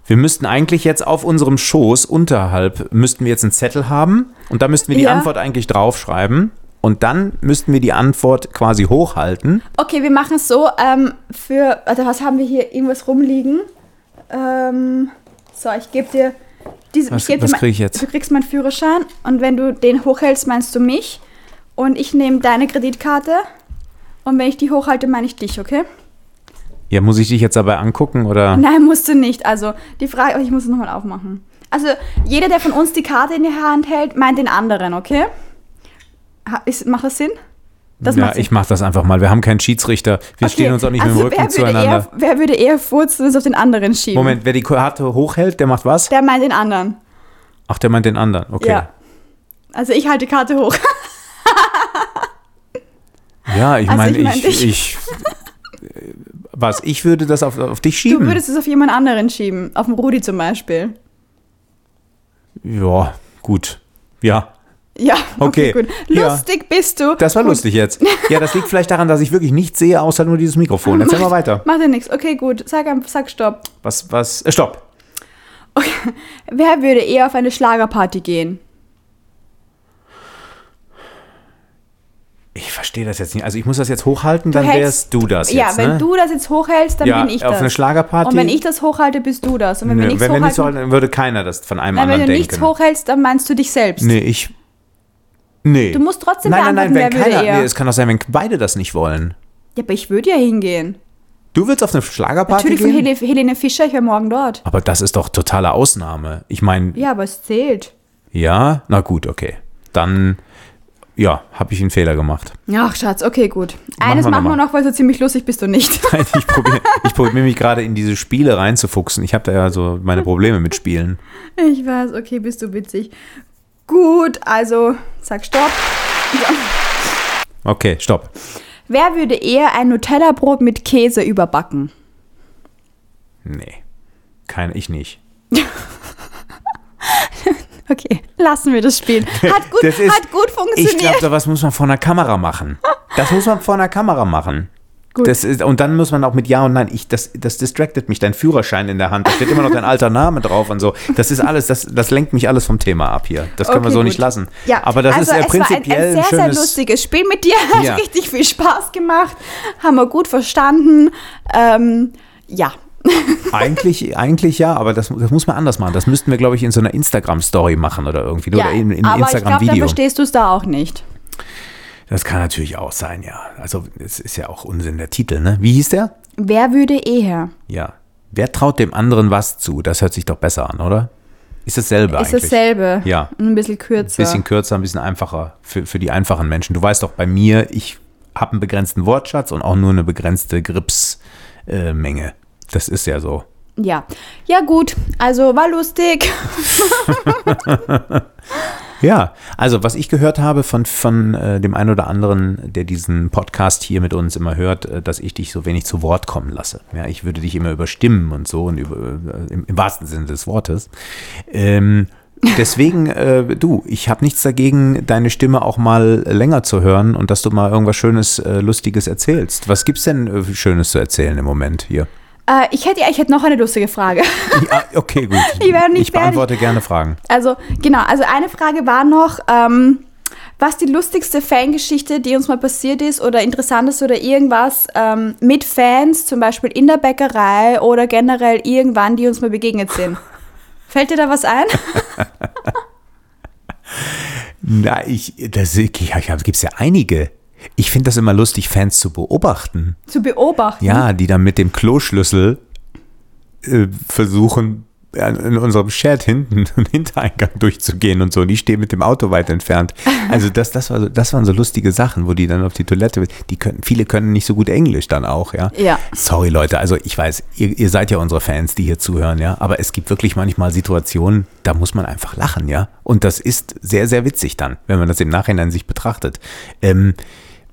Wir müssten eigentlich jetzt auf unserem Schoß unterhalb, müssten wir jetzt einen Zettel haben und da müssten wir die Ja. Antwort eigentlich draufschreiben und dann müssten wir die Antwort quasi hochhalten. Okay, wir machen es so, ähm, für, warte, was haben wir hier, irgendwas rumliegen? Ähm, so, ich gebe dir, diese, Was- ich was mein- krieg ich jetzt? Du kriegst meinen Führerschein und wenn du den hochhältst, meinst du mich und ich nehme deine Kreditkarte und wenn ich die hochhalte, meine ich dich, okay? Ja, muss ich dich jetzt dabei angucken oder? Nein, musst du nicht. Also die Frage, oh, ich muss es nochmal aufmachen. Also jeder, der von uns die Karte in die Hand hält, meint den anderen, okay? Ha- Ist, macht das Sinn? Das ja, Sinn. ich mach das einfach mal. Wir haben keinen Schiedsrichter. Wir Okay, stehen uns auch nicht also mit dem Rücken wer zueinander. Eher, wer würde eher furzen es auf den anderen schieben? Moment, wer die Karte hochhält, der macht was? Der meint den anderen. Ach, der meint den anderen. Okay. Ja. Also ich halte die Karte hoch. Ja, ich Also meine, ich mein ich, ich, was, ich würde das auf, auf dich Du schieben? würdest es auf jemand anderen schieben. Auf den Rudi zum Beispiel. ja, gut. Ja, Ja, okay, Okay. gut. Ja. Lustig bist du. das war Gut. lustig jetzt. Ja, das liegt vielleicht daran, dass ich wirklich nichts sehe, außer nur dieses Mikrofon. Erzähl mal weiter. Macht ja nichts. Okay, gut. Sag, einfach- sag Stopp. Was, was, äh, stopp. Wer würde eher auf eine Schlagerparty gehen? Ich verstehe das jetzt nicht. Also ich muss das jetzt hochhalten, dann hältst- wärst du das ja, jetzt, wenn ne? du das jetzt hochhältst, dann ja, bin ich auf das. eine Schlagerparty. Und wenn ich das hochhalte, bist du das. Und wenn Nö, wir nichts wenn wir hochhalten, halten, dann würde keiner das von einem nein, wenn anderen du denken. nichts hochhältst, dann meinst du dich selbst. Nee, ich. Nee. Du musst trotzdem nein, nein, nein, wenn wer würde keiner. Nee, es kann doch sein, wenn beide das nicht wollen. Ja, aber ich würde ja hingehen. Du willst auf eine Schlagerparty Natürlich von gehen? Helene, Helene Fischer, ich wäre morgen dort. Aber das ist doch totale Ausnahme. Ich meine, Ja, aber es zählt. ja, na gut, okay. Dann, ja, habe ich einen Fehler gemacht. Ach, Schatz, okay, gut. Eines wir machen wir noch weil so ziemlich lustig bist du nicht. Nein, ich probiere ich probier mich gerade in diese Spiele reinzufuchsen. Ich habe da ja so meine Probleme mit Spielen. Ich weiß, okay, bist du witzig. Gut, also sag Stopp. Okay, stopp. Wer würde eher ein Nutella-Brot mit Käse überbacken? Nee, kein, ich nicht. Okay, lassen wir das spielen. Hat gut, ist- hat gut Ich funktioniert. glaube, sowas muss man vor einer Kamera machen. Das muss man vor einer Kamera machen. Gut. Das ist, und dann muss man auch mit Ja und Nein. Ich, das, das distractet mich, dein Führerschein in der Hand. Da steht immer noch dein alter Name drauf und so. Das ist alles, das, das lenkt mich alles vom Thema ab hier. Das können wir Okay, so gut. nicht lassen. Ja, Aber das also ist ja es war ein, prinzipiell ein sehr, ein sehr lustiges Spiel mit dir. Hat Ja. richtig viel Spaß gemacht. Haben wir gut verstanden. Ähm, ja. Eigentlich, eigentlich ja, aber das, das muss man anders machen. Das müssten wir, glaube ich, in so einer Instagram-Story machen oder irgendwie. ja. Oder in, in Aber ich glaube, dann verstehst du es da auch nicht. Das kann natürlich auch sein, ja. Also, es ist ja auch Unsinn, der Titel, ne? Wie hieß der? Wer würde eher? Ja. Wer traut dem anderen was zu? Das hört sich doch besser an, oder? Ist dasselbe Ist eigentlich. dasselbe. Ja. Ein bisschen kürzer. Ein bisschen kürzer, ein bisschen einfacher für, für die einfachen Menschen. Du weißt doch, bei mir, ich habe einen begrenzten Wortschatz und auch nur eine begrenzte Gripsmenge. Das ist ja so. Ja. Ja, gut. Also war lustig. Ja, also was ich gehört habe von, von äh, dem einen oder anderen, der diesen Podcast hier mit uns immer hört, äh, dass ich dich so wenig zu Wort kommen lasse. Ja, ich würde dich immer überstimmen und so und über, äh, im, im wahrsten Sinne des Wortes. Ähm, deswegen, äh, du, ich habe nichts dagegen, deine Stimme auch mal länger zu hören und dass du mal irgendwas Schönes, äh, Lustiges erzählst. Was gibt's denn äh, Schönes zu erzählen im Moment hier? Äh, ich, hätte, ich hätte noch eine lustige Frage. Ja, okay, gut. Ich werde nicht ich beantworte gerne Fragen. Also, genau, also eine Frage war noch, ähm, was die lustigste Fangeschichte, die uns mal passiert ist oder interessantes oder irgendwas ähm, mit Fans, zum Beispiel in der Bäckerei oder generell irgendwann, die uns mal begegnet sind. Fällt dir da was ein? Na, ich, das ja, ja, gibt's ja einige. Ich finde das immer lustig, Fans zu beobachten. Zu beobachten. Ja, die dann mit dem Kloschlüssel äh, versuchen, in unserem Shed hinten einen Hintereingang durchzugehen und so. Und die stehen mit dem Auto weit entfernt. Also das, das, war so, das waren so lustige Sachen, wo die dann auf die Toilette, die können, viele können nicht so gut Englisch dann auch, ja. Ja. Sorry Leute, also ich weiß, ihr, ihr seid ja unsere Fans, die hier zuhören, ja. Aber es gibt wirklich manchmal Situationen, da muss man einfach lachen, ja. Und das ist sehr, sehr witzig dann, wenn man das im Nachhinein sich betrachtet. Ähm,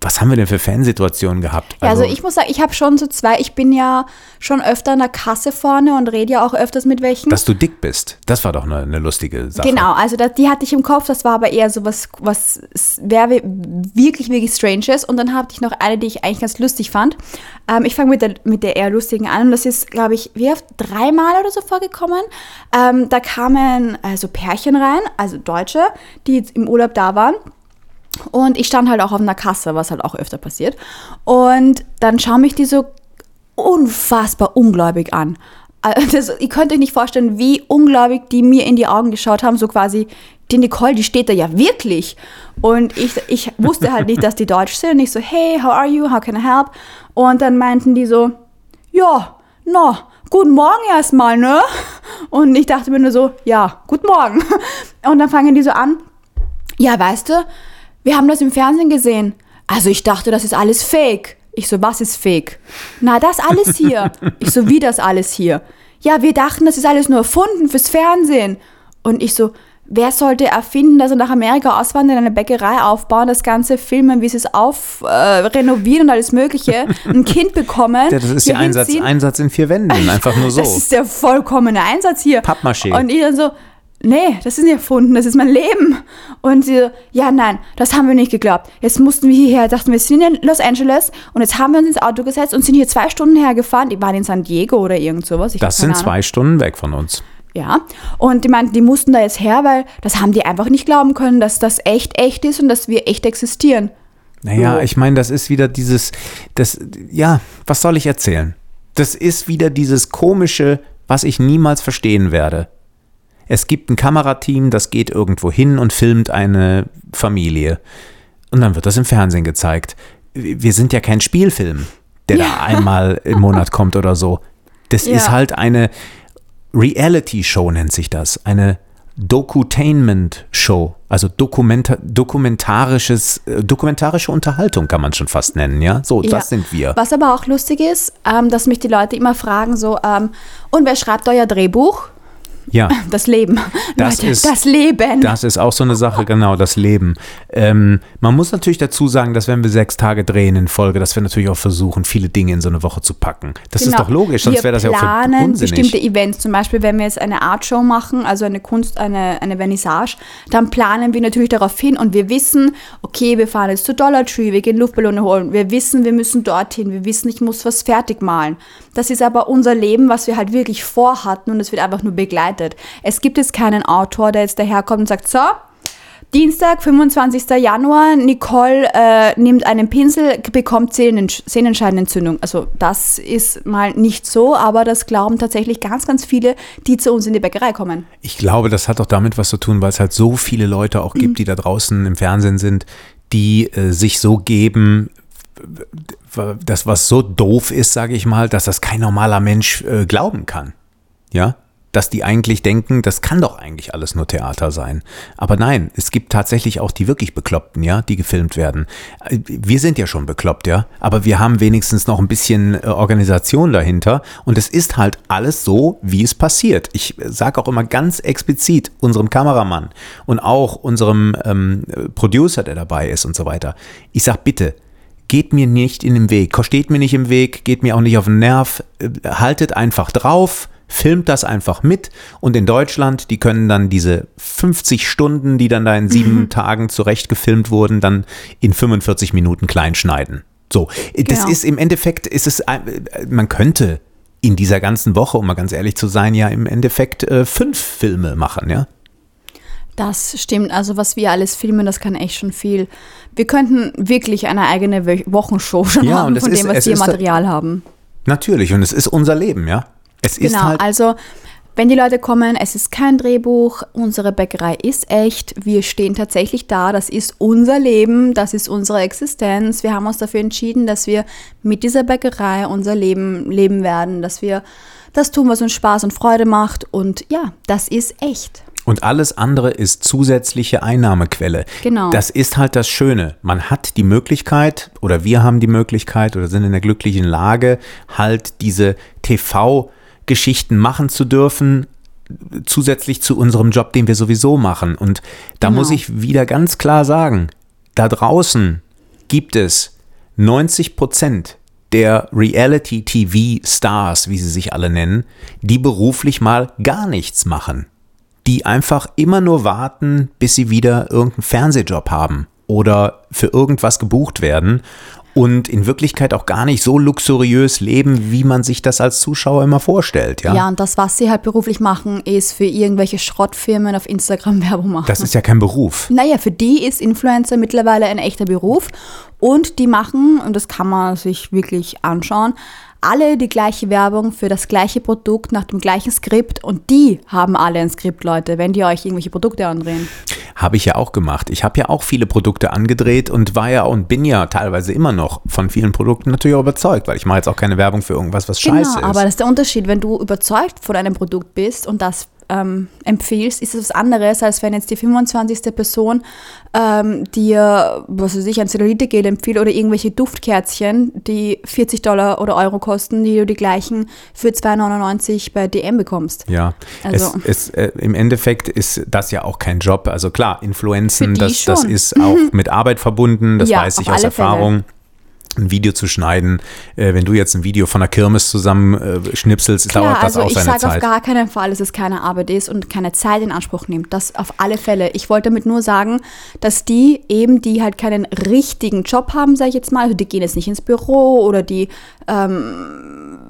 was haben wir denn für Fansituationen gehabt? Ja, also, ich muss sagen, ich habe schon so zwei, ich bin ja schon öfter an der Kasse vorne und rede ja auch öfters mit welchen. Dass du dick bist, das war doch eine, eine lustige Sache. Genau, also das, die hatte ich im Kopf, das war aber eher so was, was wirklich, wirklich Stranges. Und dann hatte ich noch eine, die ich eigentlich ganz lustig fand. Ähm, ich fange mit der, mit der eher lustigen an und das ist, glaube ich, wie oft dreimal oder so vorgekommen. Ähm, da kamen also Pärchen rein, also Deutsche, die im Urlaub da waren. Und ich stand halt auch auf einer Kasse, was halt auch öfter passiert. Und dann schauen mich die so unfassbar ungläubig an. Also, ihr könnt euch nicht vorstellen, wie ungläubig die mir in die Augen geschaut haben, so quasi, die Nicole, die steht da ja wirklich. Und ich, ich wusste halt nicht, dass die Deutsch sind. Und ich so, hey, how are you? How can I help? Und dann meinten die so, ja, no, guten Morgen erstmal, ne? Und ich dachte mir nur so, ja, guten Morgen. Und dann fangen die so an, ja, weißt du, wir haben das im Fernsehen gesehen. Also ich dachte, das ist alles fake. Ich so, was ist fake? Na, das alles hier. Ich so, wie das alles hier? Ja, wir dachten, das ist alles nur erfunden fürs Fernsehen. Und ich so, wer sollte erfinden, dass er nach Amerika auswandert, eine Bäckerei aufbauen, das Ganze filmen, wie sie es auf, äh, renovieren und alles Mögliche, ein Kind bekommen. Ja, das ist ja Einsatz, Einsatz in vier Wänden, einfach nur so. Das ist der vollkommene Einsatz hier. Pappmaché. Und ich dann so, nee, das ist nicht erfunden, das ist mein Leben. Und sie so, ja, nein, das haben wir nicht geglaubt. Jetzt mussten wir hierher, dachten wir sind in Los Angeles und jetzt haben wir uns ins Auto gesetzt und sind hier zwei Stunden hergefahren. Die waren in San Diego oder irgend sowas. Ich das sind Ahnung. zwei Stunden weg von uns. Ja, und die meinten, die mussten da jetzt her, weil das haben die einfach nicht glauben können, dass das echt echt ist und dass wir echt existieren. Naja, so. ich meine, das ist wieder dieses, das, ja, was soll ich erzählen? Das ist wieder dieses komische, was ich niemals verstehen werde. Es gibt ein Kamerateam, das geht irgendwo hin und filmt eine Familie. Und dann wird das im Fernsehen gezeigt. Wir sind ja kein Spielfilm, der ja. da einmal im Monat kommt oder so. Das ja. ist halt eine Reality-Show, nennt sich das. Eine Docutainment-Show, also Dokumenta dokumentarisches, äh, dokumentarische Unterhaltung kann man schon fast nennen, ja? So, ja. das sind wir. Was aber auch lustig ist, ähm, dass mich die Leute immer fragen, so, ähm, und wer schreibt euer Drehbuch? Ja. Das Leben. Das, Leute, ist, das Leben. Das ist auch so eine Sache, genau, das Leben. Ähm, man muss natürlich dazu sagen, dass wenn wir sechs Tage drehen in Folge, dass wir natürlich auch versuchen, viele Dinge in so eine Woche zu packen. Das genau. ist doch logisch, sonst wäre das ja auch Wir planen bestimmte Events, zum Beispiel, wenn wir jetzt eine Artshow machen, also eine Kunst, eine, eine Vernissage, dann planen wir natürlich darauf hin und wir wissen, okay, wir fahren jetzt zu Dollar Tree, wir gehen Luftballone holen, wir wissen, wir müssen dorthin, wir wissen, ich muss was fertig malen. Das ist aber unser Leben, was wir halt wirklich vorhatten und es wird einfach nur begleitet. Es gibt jetzt keinen Autor, der jetzt daherkommt und sagt, so, Dienstag, 25. Januar, Nicole äh, nimmt einen Pinsel, bekommt Sehnenscheidenentzündung. Also das ist mal nicht so, aber das glauben tatsächlich ganz, ganz viele, die zu uns in die Bäckerei kommen. Ich glaube, das hat auch damit was zu tun, weil es halt so viele Leute auch gibt, mhm. die da draußen im Fernsehen sind, die äh, sich so geben, das was so doof ist, sage ich mal, dass das kein normaler Mensch äh, glauben kann. Ja, dass die eigentlich denken, das kann doch eigentlich alles nur Theater sein. Aber nein, es gibt tatsächlich auch die wirklich Bekloppten, ja, die gefilmt werden. Wir sind ja schon bekloppt, ja, aber wir haben wenigstens noch ein bisschen äh, Organisation dahinter und es ist halt alles so, wie es passiert. Ich sage auch immer ganz explizit unserem Kameramann und auch unserem ähm, Producer, der dabei ist und so weiter. Ich sag bitte, geht mir nicht in den Weg, steht mir nicht im Weg, geht mir auch nicht auf den Nerv, haltet einfach drauf, filmt das einfach mit und in Deutschland, die können dann diese 50 Stunden, die dann da in sieben mhm. Tagen zurecht gefilmt wurden, dann in 45 Minuten klein schneiden. So, das genau. ist im Endeffekt, ist es, man könnte in dieser ganzen Woche, um mal ganz ehrlich zu sein, ja im Endeffekt äh, fünf Filme machen, ja. Das stimmt. Also was wir alles filmen, das kann echt schon viel. Wir könnten wirklich eine eigene Wochenshow schon ja, haben von dem, was wir Material haben. Natürlich, und es ist unser Leben, ja. Es genau, ist halt also wenn die Leute kommen, es ist kein Drehbuch, unsere Bäckerei ist echt, wir stehen tatsächlich da, das ist unser Leben, das ist unsere Existenz. Wir haben uns dafür entschieden, dass wir mit dieser Bäckerei unser Leben leben werden, dass wir das tun, was uns Spaß und Freude macht und ja, das ist echt. Und alles andere ist zusätzliche Einnahmequelle. Genau. Das ist halt das Schöne. Man hat die Möglichkeit oder wir haben die Möglichkeit oder sind in der glücklichen Lage, halt diese TV- Geschichten machen zu dürfen, zusätzlich zu unserem Job, den wir sowieso machen. Und da genau. muss ich wieder ganz klar sagen, da draußen gibt es 90 Prozent der Reality-TV-Stars, wie sie sich alle nennen, die beruflich mal gar nichts machen. Die einfach immer nur warten, bis sie wieder irgendeinen Fernsehjob haben oder für irgendwas gebucht werden und in Wirklichkeit auch gar nicht so luxuriös leben, wie man sich das als Zuschauer immer vorstellt. Ja, Ja, und das, was sie halt beruflich machen, ist für irgendwelche Schrottfirmen auf Instagram Werbung machen. das ist ja kein Beruf. Naja, für die ist Influencer mittlerweile ein echter Beruf und die machen, und das kann man sich wirklich anschauen, alle die gleiche Werbung für das gleiche Produkt nach dem gleichen Skript und die haben alle ein Skript, Leute, wenn die euch irgendwelche Produkte andrehen. Habe ich ja auch gemacht. Ich habe ja auch viele Produkte angedreht und war ja und bin ja teilweise immer noch von vielen Produkten natürlich auch überzeugt, weil ich mache jetzt auch keine Werbung für irgendwas, was scheiße genau, ist. aber das ist der Unterschied, wenn du überzeugt von einem Produkt bist und das ähm, empfiehlst, ist es was anderes, als wenn jetzt die 25. Person ähm, dir, was weiß ich, ein Zellulite-Gel empfiehlt oder irgendwelche Duftkerzchen, die 40 Dollar oder Euro kosten, die du die gleichen für 2,99 bei DM bekommst. Ja, Also- es, es, äh, im Endeffekt ist das ja auch kein Job. Also klar, Influenzen, das, das ist auch mit Arbeit verbunden, das Ja, weiß ich aus alle Fälle. Ein Video zu schneiden, äh, wenn du jetzt ein Video von der Kirmes zusammen äh, schnipselst, Klar, dauert das also auch ich seine sage auf Zeit. gar keinen Fall, dass es keine Arbeit ist und keine Zeit in Anspruch nimmt. Das auf alle Fälle. Ich wollte damit nur sagen, dass die eben, die halt keinen richtigen Job haben, sage ich jetzt mal, also die gehen jetzt nicht ins Büro oder die ähm,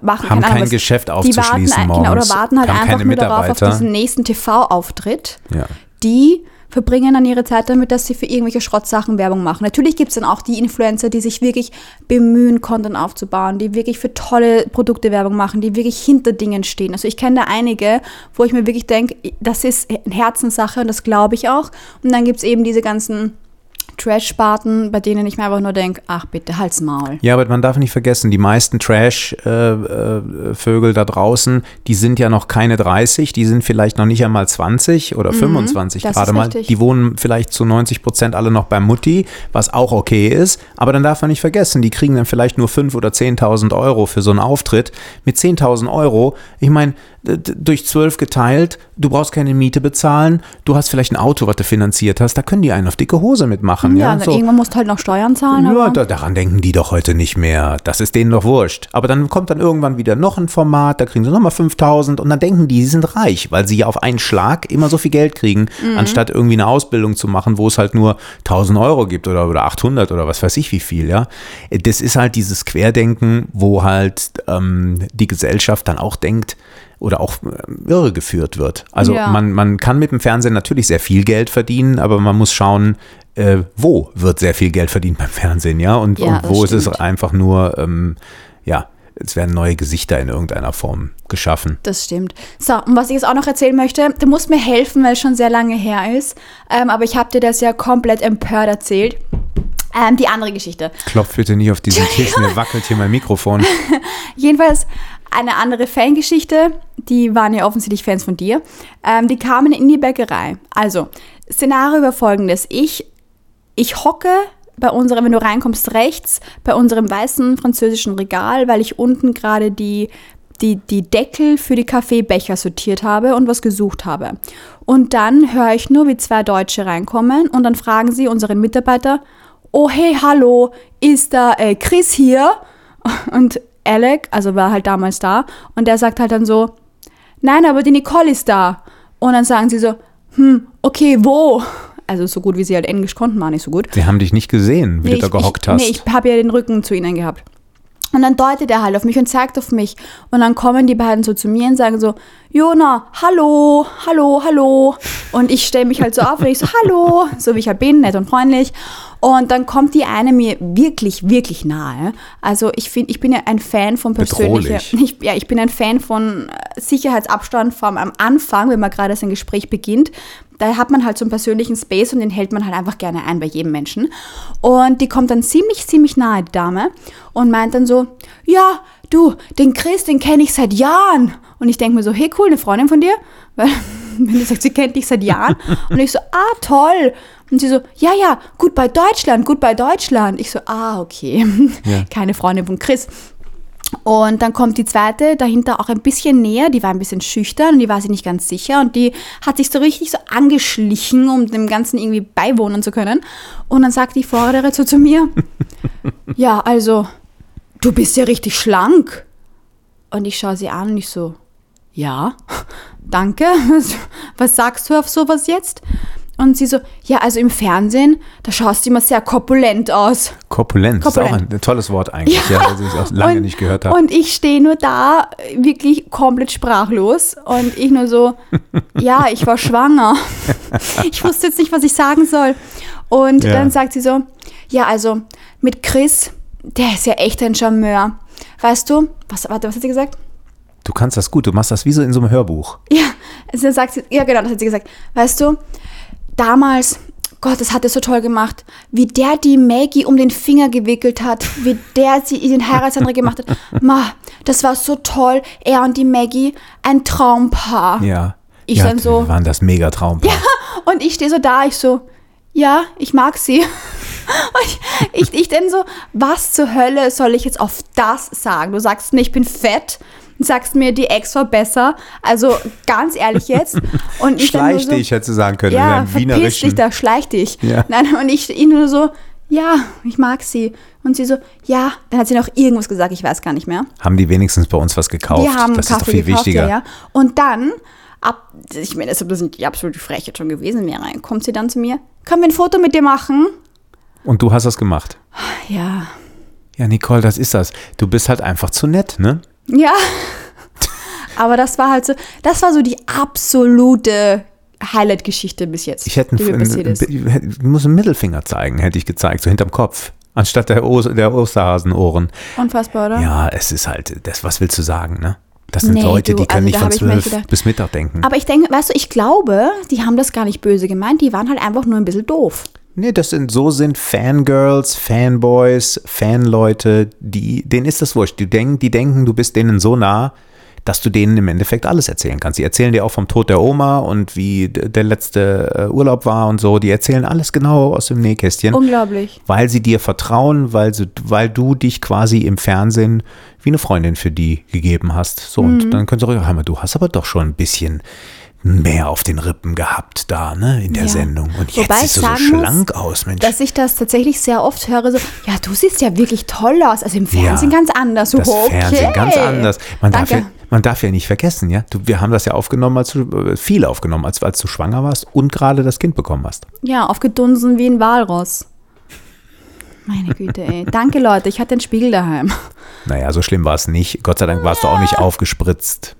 machen Haben kein was- Geschäft die warten, aufzuschließen ein- genau, morgens, oder warten halt einfach nur darauf auf diesen nächsten TV-Auftritt. Ja. Die verbringen dann ihre Zeit damit, dass sie für irgendwelche Schrottsachen Werbung machen. Natürlich gibt es dann auch die Influencer, die sich wirklich bemühen, Content aufzubauen, die wirklich für tolle Produkte Werbung machen, die wirklich hinter Dingen stehen. Also ich kenne da einige, wo ich mir wirklich denke, das ist eine Herzenssache und das glaube ich auch. Und dann gibt es eben diese ganzen Trash-Sparten, bei denen ich mir einfach nur denke, ach bitte, halt's Maul. Ja, aber man darf nicht vergessen, die meisten Trash-Vögel da draußen, die sind ja noch keine 30, die sind vielleicht noch nicht einmal 20 oder 25 Mhm, das gerade ist mal. Die wohnen vielleicht zu 90 Prozent alle noch bei Mutti, was auch okay ist. Aber dann darf man nicht vergessen, die kriegen dann vielleicht nur 5.000 oder 10.000 Euro für so einen Auftritt. Mit 10.000 Euro, ich meine, durch 12 geteilt, du brauchst keine Miete bezahlen, du hast vielleicht ein Auto, was du finanziert hast, da können die einen auf dicke Hose mitmachen. Ja, Ja, so. irgendwann musst du halt noch Steuern zahlen. Ja, da, daran denken die doch heute nicht mehr. Das ist denen doch wurscht. Aber dann kommt dann irgendwann wieder noch ein Format, da kriegen sie nochmal 5000 und dann denken die, sie sind reich, weil sie ja auf einen Schlag immer so viel Geld kriegen, Mhm. anstatt irgendwie eine Ausbildung zu machen, wo es halt nur 1000 Euro gibt oder, oder 800 oder was weiß ich wie viel, ja. Das ist halt dieses Querdenken, wo halt ähm, die Gesellschaft dann auch denkt, oder auch ähm, irregeführt wird. Also Ja. man, man kann mit dem Fernsehen natürlich sehr viel Geld verdienen, aber man muss schauen, äh, wo wird sehr viel Geld verdient beim Fernsehen, ja? Und, Ja, und wo ist es einfach nur, ähm, ja, es werden neue Gesichter in irgendeiner Form geschaffen. Das stimmt. So, und was ich jetzt auch noch erzählen möchte, du musst mir helfen, weil es schon sehr lange her ist. Ähm, aber ich habe dir das ja komplett empört erzählt. Ähm, die andere Geschichte. Klopf bitte nicht auf diesen Tisch, mir wackelt hier mein Mikrofon. Jedenfalls eine andere Fangeschichte. Die waren ja offensichtlich Fans von dir. Ähm, die kamen in die Bäckerei. Also, Szenario war folgendes. Ich, ich hocke bei unserem, wenn du reinkommst, rechts, bei unserem weißen französischen Regal, weil ich unten gerade die, die, die Deckel für die Kaffeebecher sortiert habe und was gesucht habe. Und dann höre ich nur, wie zwei Deutsche reinkommen und dann fragen sie unseren Mitarbeiter, oh hey, hallo, ist da äh, Chris hier? Und Alec, also war halt damals da, und der sagt halt dann so, nein, aber die Nicole ist da. Und dann sagen sie so, hm, okay, wo? Also so gut, wie sie halt Englisch konnten, war nicht so gut. Sie haben dich nicht gesehen, wie Nee, du da gehockt ich, hast. Nee, ich habe ja den Rücken zu ihnen gehabt. Und dann deutet er halt auf mich und zeigt auf mich. Und dann kommen die beiden so zu mir und sagen so, Jona, hallo, hallo, hallo. Und ich stelle mich halt so auf und ich so, hallo, so wie ich halt bin, nett und freundlich. Und dann kommt die eine mir wirklich, wirklich nahe. Also ich finde, ich bin ja ein Fan von persönlicher, ich, ja, ich bin ein Fan von äh, Sicherheitsabstand, vor allem am Anfang, wenn man gerade sein Gespräch beginnt. Da hat man halt so einen persönlichen Space und den hält man halt einfach gerne ein bei jedem Menschen. Und die kommt dann ziemlich, ziemlich nahe, die Dame, und meint dann so, ja, du, den Chris, den kenne ich seit Jahren. Und ich denke mir so, hey, cool, eine Freundin von dir? Weil, wenn die sagt, sie kennt dich seit Jahren. Und ich so, ah, toll. Und sie so, ja, ja, gut bei Deutschland, gut bei Deutschland. Ich so, ah, okay. Ja. Keine Freundin von Chris. Und dann kommt die zweite dahinter auch ein bisschen näher, die war ein bisschen schüchtern und die war sich nicht ganz sicher und die hat sich so richtig so angeschlichen, um dem Ganzen irgendwie beiwohnen zu können. Und dann sagt die Vordere so zu mir, ja, also, du bist ja richtig schlank. Und ich schaue sie an und ich so, ja, danke, was, was sagst du auf sowas jetzt? Und sie so, ja, also im Fernsehen, da schaust du immer sehr korpulent aus. Korpulent, Korpulent. ist auch ein tolles Wort eigentlich, ja, Ja. ich auch lange und, nicht gehört habe. Und ich stehe nur da, wirklich komplett sprachlos. Und ich nur so, ja, ich war schwanger. Ich wusste jetzt nicht, was ich sagen soll. Und Ja. dann sagt sie so, ja, also mit Chris, der ist ja echt ein Charmeur. Weißt du, was, warte, was hat sie gesagt? Du kannst das gut, du machst das wie so in so einem Hörbuch. Ja, also dann sagt sie, ja genau, das hat sie gesagt. Weißt du, damals, Gott, das hat er so toll gemacht, wie der die Maggie um den Finger gewickelt hat, wie der sie in den Heiratsantrag gemacht hat. Ma, das war so toll. Er und die Maggie, ein Traumpaar. Ja. Ich ja, dann so- die waren das Megatraumpaar. Und ich stehe so da, ich so, ja, ich mag sie. Und ich, ich, ich denn so, was zur Hölle soll ich jetzt auf das sagen? Du sagst mir, ich bin fett. Und sagst mir, die Ex war besser. Also ganz ehrlich jetzt. Und ich Schleich so, dich, hätte du sagen können. Ja, verpiss dich da, schleich dich. Ja. Nein, und ich ihn nur so, ja, ich mag sie. Und sie so, ja, dann hat sie noch irgendwas gesagt, ich weiß gar nicht mehr. Haben die wenigstens bei uns was gekauft? Die haben das Kaffee ist doch viel gekauft, wichtiger. Ja, ja. Und dann, ab, ich meine, das nicht die absolute Frechheit schon gewesen wäre, kommt sie dann zu mir, können wir ein Foto mit dir machen? Und du hast das gemacht. Ja. Ja, Nicole, das ist das. Du bist halt einfach zu nett, ne? Ja. Aber das war halt so, das war so die absolute Highlight-Geschichte bis jetzt, Ich hätte einen, ich muss einen Mittelfinger zeigen, hätte ich gezeigt, so hinterm Kopf. Anstatt der, Os der Osterhasenohren. Unfassbar, oder? Ja, es ist halt, das, was willst du sagen, ne? Das sind Nee, Leute, die können also nicht von zwölf bis Mittag denken. Aber ich denke, weißt du, ich glaube, die haben das gar nicht böse gemeint, die waren halt einfach nur ein bisschen doof. Nee, das sind, so sind Fangirls, Fanboys, Fanleute, die, denen ist das wurscht. Die denken, die denken, du bist denen so nah, dass du denen im Endeffekt alles erzählen kannst. Die erzählen dir auch vom Tod der Oma und wie der letzte äh, Urlaub war und so. Die erzählen alles genau aus dem Nähkästchen. Unglaublich. weil sie dir vertrauen, weil, sie, weil du dich quasi im Fernsehen wie eine Freundin für die gegeben hast. So, Mhm. und dann können sie auch, hör mal, du hast aber doch schon ein bisschen mehr auf den Rippen gehabt da, ne, in der Ja. Sendung. Und jetzt Wobei siehst du ich so sagen muss, schlank aus, Mensch. Dass ich das tatsächlich sehr oft höre, so, ja, du siehst ja wirklich toll aus. Also im Fernsehen Ja, ganz anders. So, das okay. Fernsehen ganz anders. Man darf, ja, man darf ja nicht vergessen, ja. Du, wir haben das ja aufgenommen, als du, äh, viel aufgenommen, als, als du schwanger warst und gerade das Kind bekommen hast. Ja, aufgedunsen wie ein Walross. Meine Güte, ey. Danke, Leute. Ich hatte den Spiegel daheim. Naja, so schlimm war es nicht. Gott sei Dank warst du auch nicht aufgespritzt.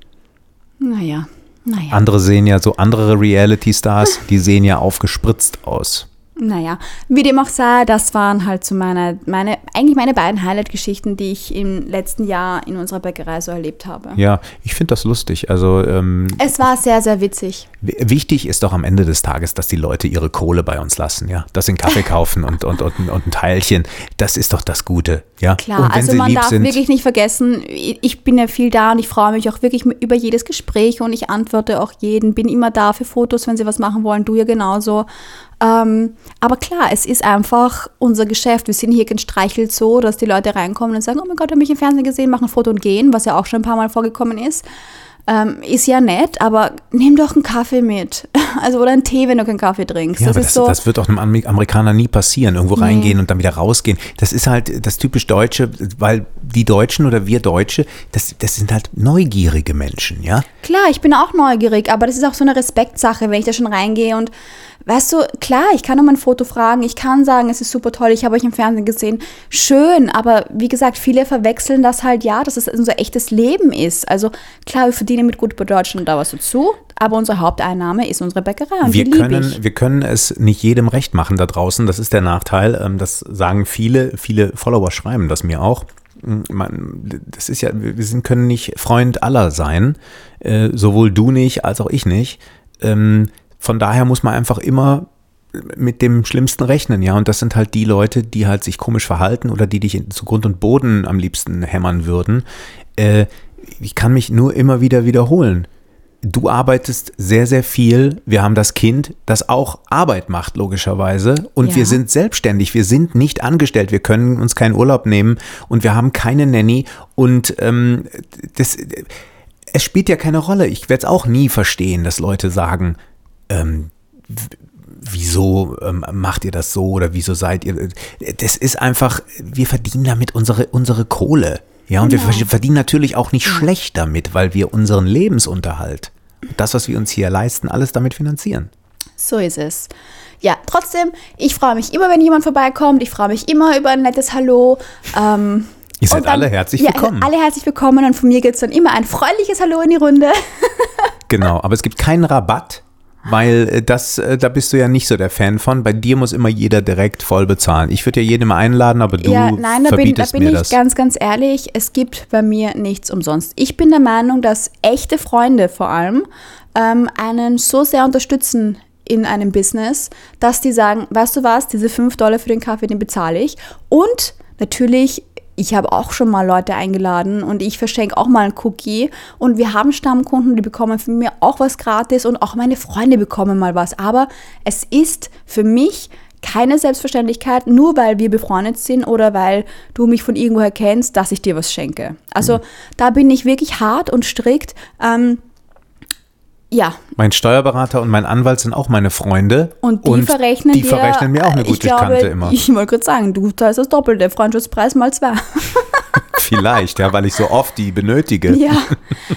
Naja, naja. Andere sehen ja so, andere Reality-Stars, die sehen ja aufgespritzt aus. Naja, wie dem auch sei, das waren halt so meine, meine eigentlich meine beiden Highlight-Geschichten, die ich im letzten Jahr in unserer Bäckerei so erlebt habe. Ja, ich finde das lustig. Also ähm, Es war sehr, sehr witzig. wichtig ist doch am Ende des Tages, dass die Leute ihre Kohle bei uns lassen, ja. Dass sie einen Kaffee kaufen und, und, und, und ein Teilchen. Das ist doch das Gute, ja. Klar, und wenn also sie man lieb darf sind, wirklich nicht vergessen, ich bin ja viel da und ich freue mich auch wirklich über jedes Gespräch und ich antworte auch jeden, bin immer da für Fotos, wenn sie was machen wollen, du ja genauso. Ähm, aber klar, es ist einfach unser Geschäft. Wir sind hier gestreichelt so, dass die Leute reinkommen und sagen, oh mein Gott, habe mich im Fernsehen gesehen, machen ein Foto und gehen, was ja auch schon ein paar Mal vorgekommen ist. Ähm, ist ja nett, aber nimm doch einen Kaffee mit. Also oder einen Tee, wenn du keinen Kaffee trinkst. Ja, das das, so. das wird auch einem Amer- Amerikaner nie passieren, irgendwo reingehen und dann wieder rausgehen. Das ist halt das typisch Deutsche, weil die Deutschen oder wir Deutsche, das, das sind halt neugierige Menschen, ja. Klar, ich bin auch neugierig, aber das ist auch so eine Respektsache, wenn ich da schon reingehe und weißt du, klar, ich kann um ein Foto fragen, ich kann sagen, es ist super toll, ich habe euch im Fernsehen gesehen, schön, aber wie gesagt, viele verwechseln das halt ja, dass es unser echtes Leben ist. Also klar, wir verdienen mit gut bei Deutschland da was dazu, aber unsere Haupteinnahme ist unsere Bäckerei und wir die können, ich. wir können es nicht jedem recht machen da draußen. Das ist der Nachteil. Ähm, Das sagen viele, viele Follower schreiben das mir auch. Mm, Man, das ist ja, wir sind, können nicht Freund aller sein. Äh, sowohl du nicht als auch ich nicht. Ähm, Von daher muss man einfach immer mit dem Schlimmsten rechnen, ja. Und das sind halt die Leute, die halt sich komisch verhalten oder die dich zu Grund und Boden am liebsten hämmern würden. Äh, ich kann mich nur immer wieder wiederholen du arbeitest sehr, sehr viel. Wir haben das Kind, das auch Arbeit macht, logischerweise. Und Ja. wir sind selbstständig. Wir sind nicht angestellt. Wir können uns keinen Urlaub nehmen und wir haben keine Nanny. Und ähm, das, es spielt ja keine Rolle. Ich werde es auch nie verstehen, dass Leute sagen, ähm, wieso ähm, macht ihr das so oder wieso seid ihr. Das ist einfach, wir verdienen damit unsere, unsere Kohle. Ja, und wir ver- verdienen natürlich auch nicht schlecht damit, weil wir unseren Lebensunterhalt, das, was wir uns hier leisten, alles damit finanzieren. So ist es. Ja, trotzdem, ich freue mich immer, wenn jemand vorbeikommt. Ich freue mich immer über ein nettes Hallo. Ähm, Ihr seid dann- alle herzlich ja, willkommen. Alle herzlich willkommen und von mir gibt es dann immer ein freundliches Hallo in die Runde. Genau, aber es gibt keinen Rabatt, weil äh, das, äh, da bist du ja nicht so der Fan von. Bei dir muss immer jeder direkt voll bezahlen. Ich würde ja jedem einladen, aber du ja, nein, da bin, da verbietest bin mir ich das. ganz, ganz ehrlich. Es gibt bei mir nichts umsonst. Ich bin der Meinung, dass echte Freunde vor allem ähm, einen so sehr unterstützen in einem Business, dass die sagen, weißt du was, diese 5 Dollar für den Kaffee, den bezahle ich. Und natürlich, ich habe auch schon mal Leute eingeladen und ich verschenke auch mal einen Cookie. Und wir haben Stammkunden, die bekommen von mir auch was gratis und auch meine Freunde bekommen mal was. Aber es ist für mich keine Selbstverständlichkeit, nur weil wir befreundet sind oder weil du mich von irgendwoher kennst, dass ich dir was schenke. Also da bin ich wirklich hart und strikt. Ähm, ja, Mein Steuerberater und mein Anwalt sind auch meine Freunde. und die verrechnen die dir, verrechnen mir auch eine gute glaube, Kante immer. Ich wollte gerade sagen, du zahlst das Doppelte, Freundschaftspreis mal zwei. Vielleicht, ja, weil ich so oft die benötige. Ja.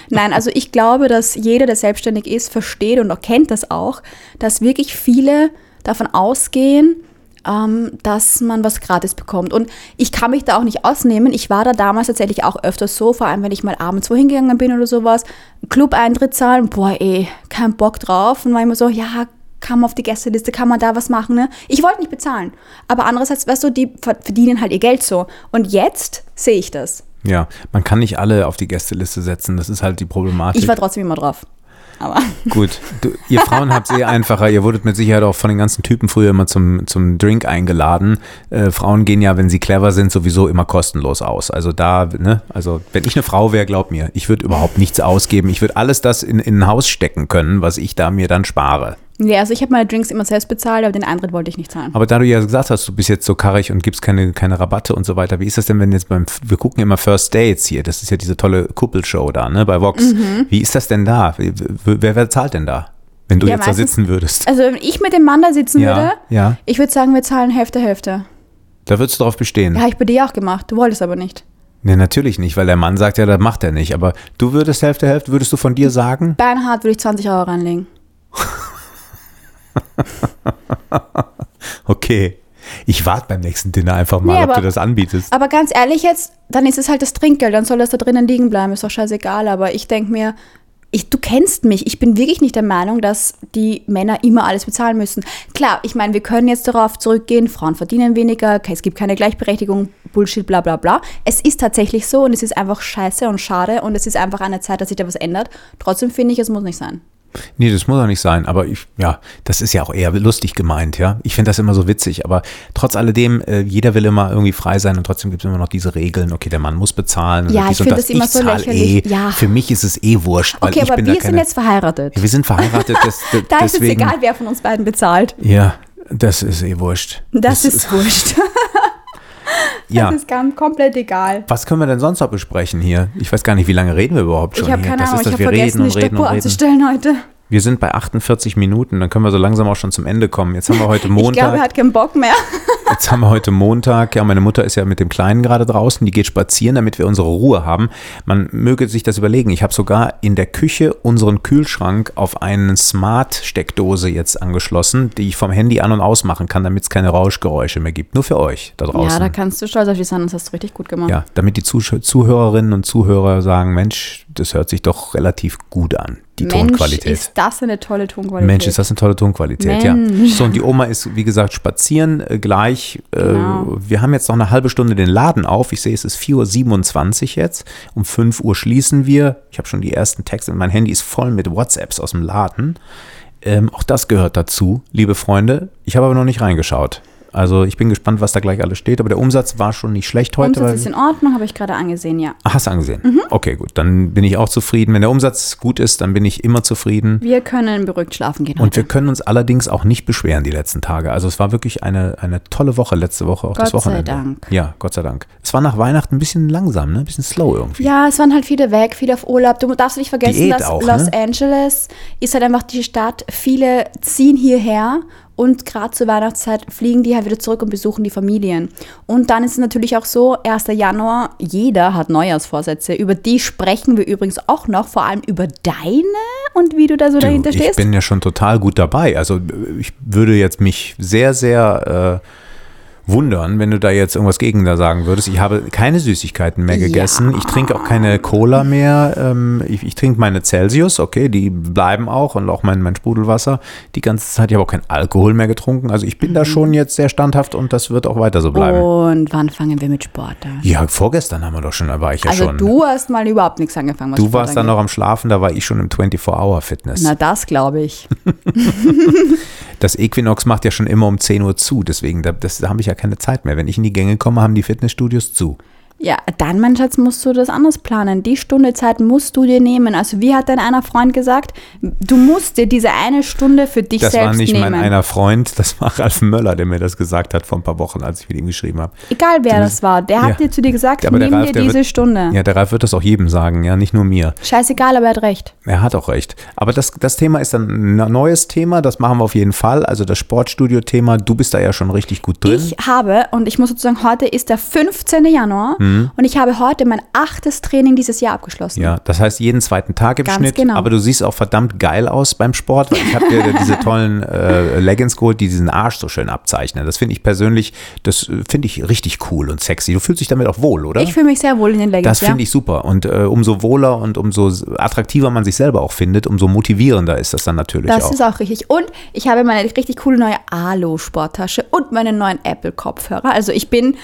Nein, also ich glaube, dass jeder, der selbstständig ist, versteht und erkennt das auch, dass wirklich viele davon ausgehen, ähm, dass man was gratis bekommt. Und ich kann mich da auch nicht ausnehmen. Ich war da damals tatsächlich auch öfters so, vor allem wenn ich mal abends wohin gegangen bin oder sowas, Club-Eintritt zahlen, boah ey, kein Bock drauf. Und manchmal so, ja, kann man auf die Gästeliste, kann man da was machen, ne? Ich wollte nicht bezahlen. Aber andererseits, weißt du, die ver- verdienen halt ihr Geld so. Und jetzt sehe ich das. Ja, man kann nicht alle auf die Gästeliste setzen. Das ist halt die Problematik. Ich war trotzdem immer drauf. Aber Gut, du, ihr Frauen habt es eh einfacher. Ihr wurdet mit Sicherheit auch von den ganzen Typen früher immer zum, zum Drink eingeladen. Äh, Frauen gehen ja, wenn sie clever sind, sowieso immer kostenlos aus. Also da, ne, also wenn ich eine Frau wäre, glaub mir, ich würde überhaupt nichts ausgeben. Ich würde alles das in, in ein Haus stecken können, was ich da mir dann spare. Ja, also ich habe meine Drinks immer selbst bezahlt, aber den Eintritt wollte ich nicht zahlen. Aber da du ja gesagt hast, du bist jetzt so karrig und gibst keine, keine Rabatte und so weiter, wie ist das denn, wenn jetzt beim, wir gucken immer First Dates hier, das ist ja diese tolle Kuppelshow da, ne, bei Vox. Mhm. Wie ist das denn da? Wer, wer zahlt denn da? Wenn du Ja, jetzt da meistens- sitzen würdest. Also wenn ich mit dem Mann da sitzen Ja, würde, ja. ich würde sagen, wir zahlen Hälfte, Hälfte. Da würdest du drauf bestehen. Ja, ich bei dir auch gemacht. Du wolltest aber nicht. Nee, natürlich nicht, weil der Mann sagt ja, das macht er nicht. Aber du würdest Hälfte, Hälfte, würdest du von dir sagen? Bernhard würde ich 20 Euro reinlegen. Okay. Ich warte beim nächsten Dinner einfach mal, Nee, ob aber- du das anbietest. Aber ganz ehrlich jetzt, dann ist es halt das Trinkgeld, dann soll das da drinnen liegen bleiben, ist doch scheißegal. Aber ich denke mir, ich, du kennst mich, ich bin wirklich nicht der Meinung, dass die Männer immer alles bezahlen müssen. Klar, ich meine, wir können jetzt darauf zurückgehen, Frauen verdienen weniger, es gibt keine Gleichberechtigung, Bullshit, bla bla bla. Es ist tatsächlich so und es ist einfach scheiße und schade und es ist einfach eine Zeit, dass sich da was ändert. Trotzdem finde ich, es muss nicht sein. Nee, das muss auch nicht sein. Aber ich, ja, das ist ja auch eher lustig gemeint, ja. Ich finde das immer so witzig. Aber trotz alledem, äh, jeder will immer irgendwie frei sein und trotzdem gibt es immer noch diese Regeln. Okay, der Mann muss bezahlen. Ja, ich finde das immer so lächerlich. Eh. Ja. Für mich ist es eh wurscht, weil Okay, ich aber bin wir keine, sind jetzt verheiratet. Ja, wir sind verheiratet. Das, das, Da ist es egal, wer von uns beiden bezahlt. Ja, das ist eh wurscht. Das, ist wurscht. ja. Das ist ganz komplett egal. Was können wir denn sonst noch besprechen hier? Ich weiß gar nicht, wie lange reden wir überhaupt schon Ich habe hier. keine das Ahnung, ist ich das, habe wir vergessen, reden die und reden und reden. heute. Wir sind bei 48 Minuten, dann können wir so langsam auch schon zum Ende kommen. Jetzt haben wir heute Ich glaube, er Montag. hat keinen Bock mehr. Jetzt haben wir heute Montag. Ja, meine Mutter ist ja mit dem Kleinen gerade draußen. Die geht spazieren, damit wir unsere Ruhe haben. Man möge sich das überlegen. Ich habe sogar in der Küche unseren Kühlschrank auf eine Smart-Steckdose jetzt angeschlossen, die ich vom Handy an und ausmachen kann, damit es keine Rauschgeräusche mehr gibt. Nur für euch da draußen. Ja, da kannst du stolz auf dich sein, das hast du richtig gut gemacht. Ja, damit die Zuh Zuhörerinnen und Zuhörer sagen, Mensch, das hört sich doch relativ gut an, die Mensch, Tonqualität. ist das eine tolle Tonqualität. Mensch, ist das eine tolle Tonqualität, ja. Mensch. So, und die Oma ist, wie gesagt, spazieren äh, gleich. Äh, Genau. Wir haben jetzt noch eine halbe Stunde den Laden auf. Ich sehe, es ist 4.27 Uhr jetzt. Um 5 Uhr schließen wir. Ich habe schon die ersten Texte. Mein Handy ist voll mit WhatsApps aus dem Laden. Ähm, auch das gehört dazu, liebe Freunde. Ich habe aber noch nicht reingeschaut. Also ich bin gespannt, was da gleich alles steht. Aber der Umsatz war schon nicht schlecht heute. Umsatz ist in Ordnung, habe ich gerade angesehen, ja. Ach, hast du angesehen? Mhm. Okay, gut. Dann bin ich auch zufrieden. Wenn der Umsatz gut ist, dann bin ich immer zufrieden. Wir können beruhigt schlafen gehen Und wir heute. können uns allerdings auch nicht beschweren die letzten Tage. Also es war wirklich eine, eine tolle Woche letzte Woche, auch das Gott sei Wochenende. Dank. Ja, Gott sei Dank. Es war nach Weihnachten ein bisschen langsam, ne? ein bisschen slow irgendwie. Ja, es waren halt viele weg, viele auf Urlaub. Du darfst nicht vergessen, Diät dass auch, Los ne? Angeles ist halt einfach die Stadt. Viele ziehen hierher und gerade zur Weihnachtszeit fliegen die halt wieder zurück und besuchen die Familien. Und dann ist es natürlich auch so, 1. Januar, jeder hat Neujahrsvorsätze. Über die sprechen wir übrigens auch noch, vor allem über deine und wie du da so dahinter Du, ich stehst. bin ja schon total gut dabei. Also ich würde jetzt mich sehr, sehr äh, wundern, wenn du da jetzt irgendwas gegen da sagen würdest. Ich habe keine Süßigkeiten mehr Ja. gegessen. Ich trinke auch keine Cola mehr. Ähm, ich, ich trinke meine Celsius, okay, die bleiben auch und auch mein, mein Sprudelwasser die ganze Zeit. Ich habe auch keinen Alkohol mehr getrunken. Also ich bin Mhm. da schon jetzt sehr standhaft und das wird auch weiter so bleiben. und wann fangen wir mit Sport an? Ja, vorgestern haben wir doch schon, da war ich ja also schon. du hast mal überhaupt nichts angefangen. Was Du Sport warst dann angeht. noch am Schlafen, da war ich schon im 24-Hour-Fitness. Na, das glaube ich. Das Equinox macht ja schon immer um 10 Uhr zu, deswegen da, das, da habe ich ja keine Zeit mehr. Wenn ich in die Gänge komme, haben die Fitnessstudios zu. Ja, dann, mein Schatz, musst du das anders planen. Die Stunde Zeit musst du dir nehmen. Also, wie hat dein einer Freund gesagt? Du musst dir diese eine Stunde für dich Das selbst war nicht nehmen. mein einer Freund, das war Ralf Möller, der mir das gesagt hat vor ein paar Wochen, als ich mit ihm geschrieben habe. Egal, wer das war. Der hat Ja. dir zu dir gesagt, Aber nimm Ralf, dir diese wird- Stunde. Ja, der Ralf wird das auch jedem sagen, ja, nicht nur mir. Scheißegal, aber er hat recht. Er hat auch recht. Aber das, das Thema ist dann ein neues Thema, das machen wir auf jeden Fall. Also das Sportstudio-Thema, du bist da ja schon richtig gut drin. Ich habe, und ich muss sozusagen, heute ist der 15. Januar und ich habe heute mein achtes Training dieses Jahr abgeschlossen. Mhm. Ja, das heißt jeden zweiten Tag im Ganz Schnitt. genau. Aber du siehst auch verdammt geil aus beim Sport, weil ich habe dir diese tollen äh, Leggings geholt, die diesen Arsch so schön abzeichnen. Das finde ich persönlich, das äh, finde ich richtig cool und sexy. Du fühlst dich damit auch wohl, oder? Ich fühle mich sehr wohl in den Leggings. das finde ich super. Und äh, umso wohler und umso attraktiver man sich selber auch findet, umso motivierender ist das dann natürlich Das auch. ist auch richtig. Und ich habe meine richtig coole neue Alu-Sporttasche und meinen neuen Apple-Kopfhörer. Also ich bin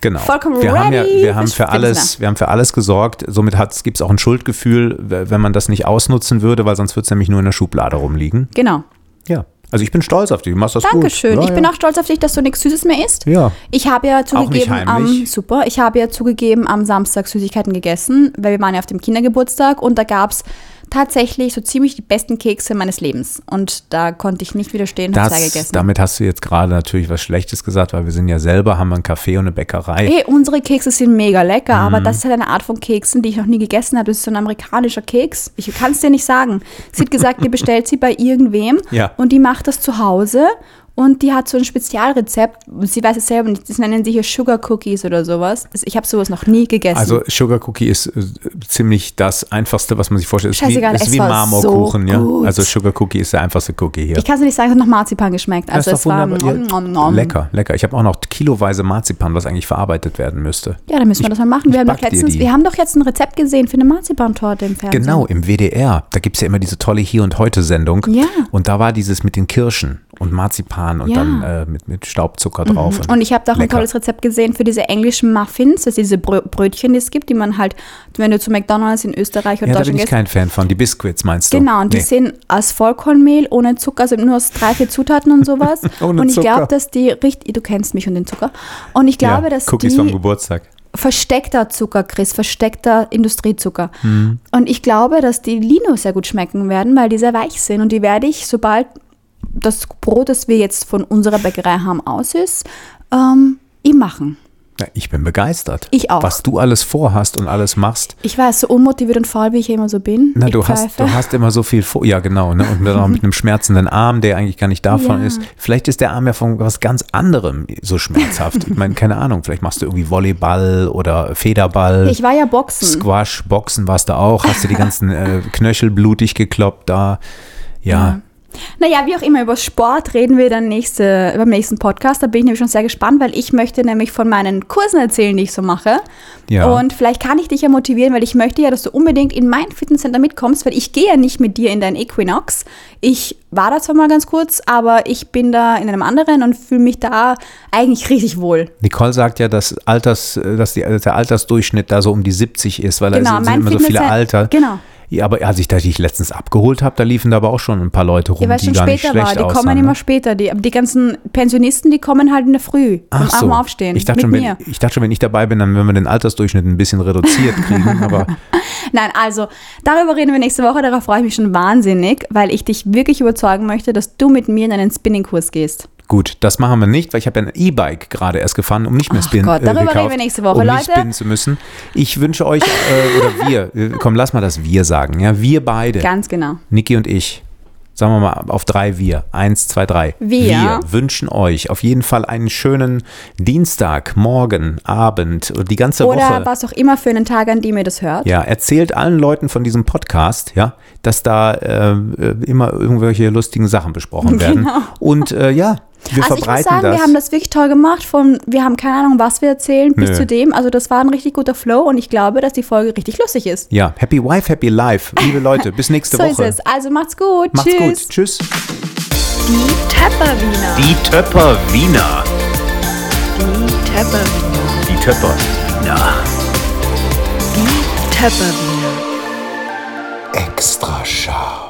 Genau. vollkommen wir haben ja, ready wir haben für alles, wir haben für alles gesorgt. Somit gibt es auch ein Schuldgefühl, wenn man das nicht ausnutzen würde, weil sonst wird es nämlich nur in der Schublade rumliegen. Genau. Ja. Also ich bin stolz auf dich. Du machst das Dankeschön. gut. Ja, ich bin ja. auch stolz auf dich, dass du nichts Süßes mehr isst. Ja. Ich habe ja zugegeben am super, ich habe ja zugegeben am Samstag Süßigkeiten gegessen, weil wir waren ja auf dem Kindergeburtstag und da gab es tatsächlich so ziemlich die besten Kekse meines Lebens. Und da konnte ich nicht widerstehen, habe zwei gegessen. damit hast du jetzt gerade natürlich was Schlechtes gesagt, weil wir sind ja selber, haben einen Café und eine Bäckerei. Hey, unsere Kekse sind mega lecker, Mhm. aber das ist halt eine Art von Keksen, die ich noch nie gegessen habe. Das ist so ein amerikanischer Keks. Ich kann es dir nicht sagen. Sie hat gesagt, die bestellt sie bei irgendwem Ja. und die macht das zu Hause und die hat so ein Spezialrezept. Sie weiß es selber nicht. Das nennen sie hier Sugar Cookies oder sowas. Das- Ich habe sowas noch nie gegessen. Also Sugar Cookie ist äh, ziemlich das einfachste, was man sich vorstellt. Ist wie, Scheißegal, ist es wie Marmorkuchen, so ja. gut. Also Sugar Cookie ist der einfachste Cookie hier. ich kann es nicht sagen, es hat nach Marzipan geschmeckt. Also Das es war Ja. Lecker, lecker. Ich habe auch noch kiloweise Marzipan, was eigentlich verarbeitet werden müsste. Ja, dann müssen wir das mal machen. ich Wir haben, doch letztens, wir haben doch jetzt ein Rezept gesehen für eine Marzipantorte im Fernsehen. Genau, im WDR. Da gibt es ja immer diese tolle Hier- und Heute-Sendung. Ja. Und da war dieses mit den Kirschen und Marzipan und Ja. dann äh, mit, mit Staubzucker drauf. Und ich habe da auch ein lecker. tolles Rezept gesehen für diese englischen Muffins, also diese Brö Brötchen, die es gibt, die man halt, wenn du zu McDonalds in Österreich oder Ja, da bin Deutschland ich gehst. kein Fan von. Die Biscuits meinst du? Genau, und die Nee. sind aus Vollkornmehl, ohne Zucker, also nur aus drei, vier Zutaten und sowas. Ohne und ich glaube, dass die richtig, du kennst mich und den Zucker. Und ich glaube, ja, dass Cookies vom die Geburtstag. versteckter Zucker, Chris, versteckter Industriezucker. Mhm. Und ich glaube, dass die Lino sehr gut schmecken werden, weil die sehr weich sind. Und die werde ich, sobald das Brot, das wir jetzt von unserer Bäckerei haben, aus ist, ähm, ihm machen. Ja, ich bin begeistert. Ich auch. Was du alles vorhast und alles machst. Ich weiß, so unmotiviert und faul, wie ich immer so bin. Na, ich du hast, du hast immer so viel vor. Ja, genau. Ne? Und dann auch mit einem schmerzenden Arm, der eigentlich gar nicht davon Ja. ist. Vielleicht ist der Arm ja von was ganz anderem so schmerzhaft. ich meine, keine Ahnung. Vielleicht machst du irgendwie Volleyball oder Federball. Ich war ja Boxen. Squash, Boxen warst du auch. Hast du die ganzen äh, Knöchel blutig gekloppt da. Ja. Naja, wie auch immer, über Sport reden wir dann nächste, beim nächsten Podcast. Da bin ich nämlich schon sehr gespannt, weil ich möchte nämlich von meinen Kursen erzählen, die ich so mache. Ja. Und vielleicht kann ich dich ja motivieren, weil ich möchte ja, dass du unbedingt in mein Fitnesscenter mitkommst, weil ich gehe ja nicht mit dir in dein Equinox. Ich war da zwar mal ganz kurz, aber ich bin da in einem anderen und fühle mich da eigentlich richtig wohl. Nicole sagt ja, dass, Alters, äh, dass die, der Altersdurchschnitt da so um die 70 ist, weil Genau, da sind, immer so viele Alter. genau. Ja, aber als ich da dich letztens abgeholt habe, da liefen da aber auch schon ein paar Leute rum, Ja, weil die schon gar nicht später schlecht war. Die aussahen. kommen ne? immer später. Die, die ganzen Pensionisten, die kommen halt in der Früh. Ach Zum so. Aufstehen. Ich dachte, schon, wenn, ich dachte schon, wenn ich dabei bin, dann werden wir den Altersdurchschnitt ein bisschen reduziert kriegen. aber Nein, also darüber reden wir nächste Woche. Darauf freue ich mich schon wahnsinnig, weil ich dich wirklich überzeugen möchte, dass du mit mir in einen Spinningkurs gehst. Gut, das machen wir nicht, weil ich habe ja ein E-Bike gerade erst gefahren, um nicht mehr spinnen Gott, äh, darüber gekauft, reden wir nächste Woche, um nicht Leute. spinnen zu müssen. Ich wünsche euch, äh, oder wir, äh, komm, lass mal das wir sagen. Ja, wir beide, Ganz genau. Niki und ich, sagen wir mal auf drei wir. Eins, zwei, drei. Wir. wünschen euch auf jeden Fall einen schönen Dienstag, Morgen, Abend und die ganze Oder Woche. was auch immer für einen Tag, an dem ihr das hört. Ja, erzählt allen Leuten von diesem Podcast, ja, dass da äh, äh, immer irgendwelche lustigen Sachen besprochen werden. Genau. Und äh, ja, wir also ich muss sagen, das. wir haben das wirklich toll gemacht. Von, wir haben keine Ahnung, was wir erzählen, bis Nö. zu dem. Also das war ein richtig guter Flow und ich glaube, dass die Folge richtig lustig ist. ja, Happy Wife, Happy Life. Liebe Leute, bis nächste so Woche. ist es. Also macht's gut. Macht's Tschüss. gut. Tschüss. Die Tepperwiener. Die Töpper Wiener. Die Tepperwiener. Die Töpper Wiener. Die Tepperwiener. Extra scharf.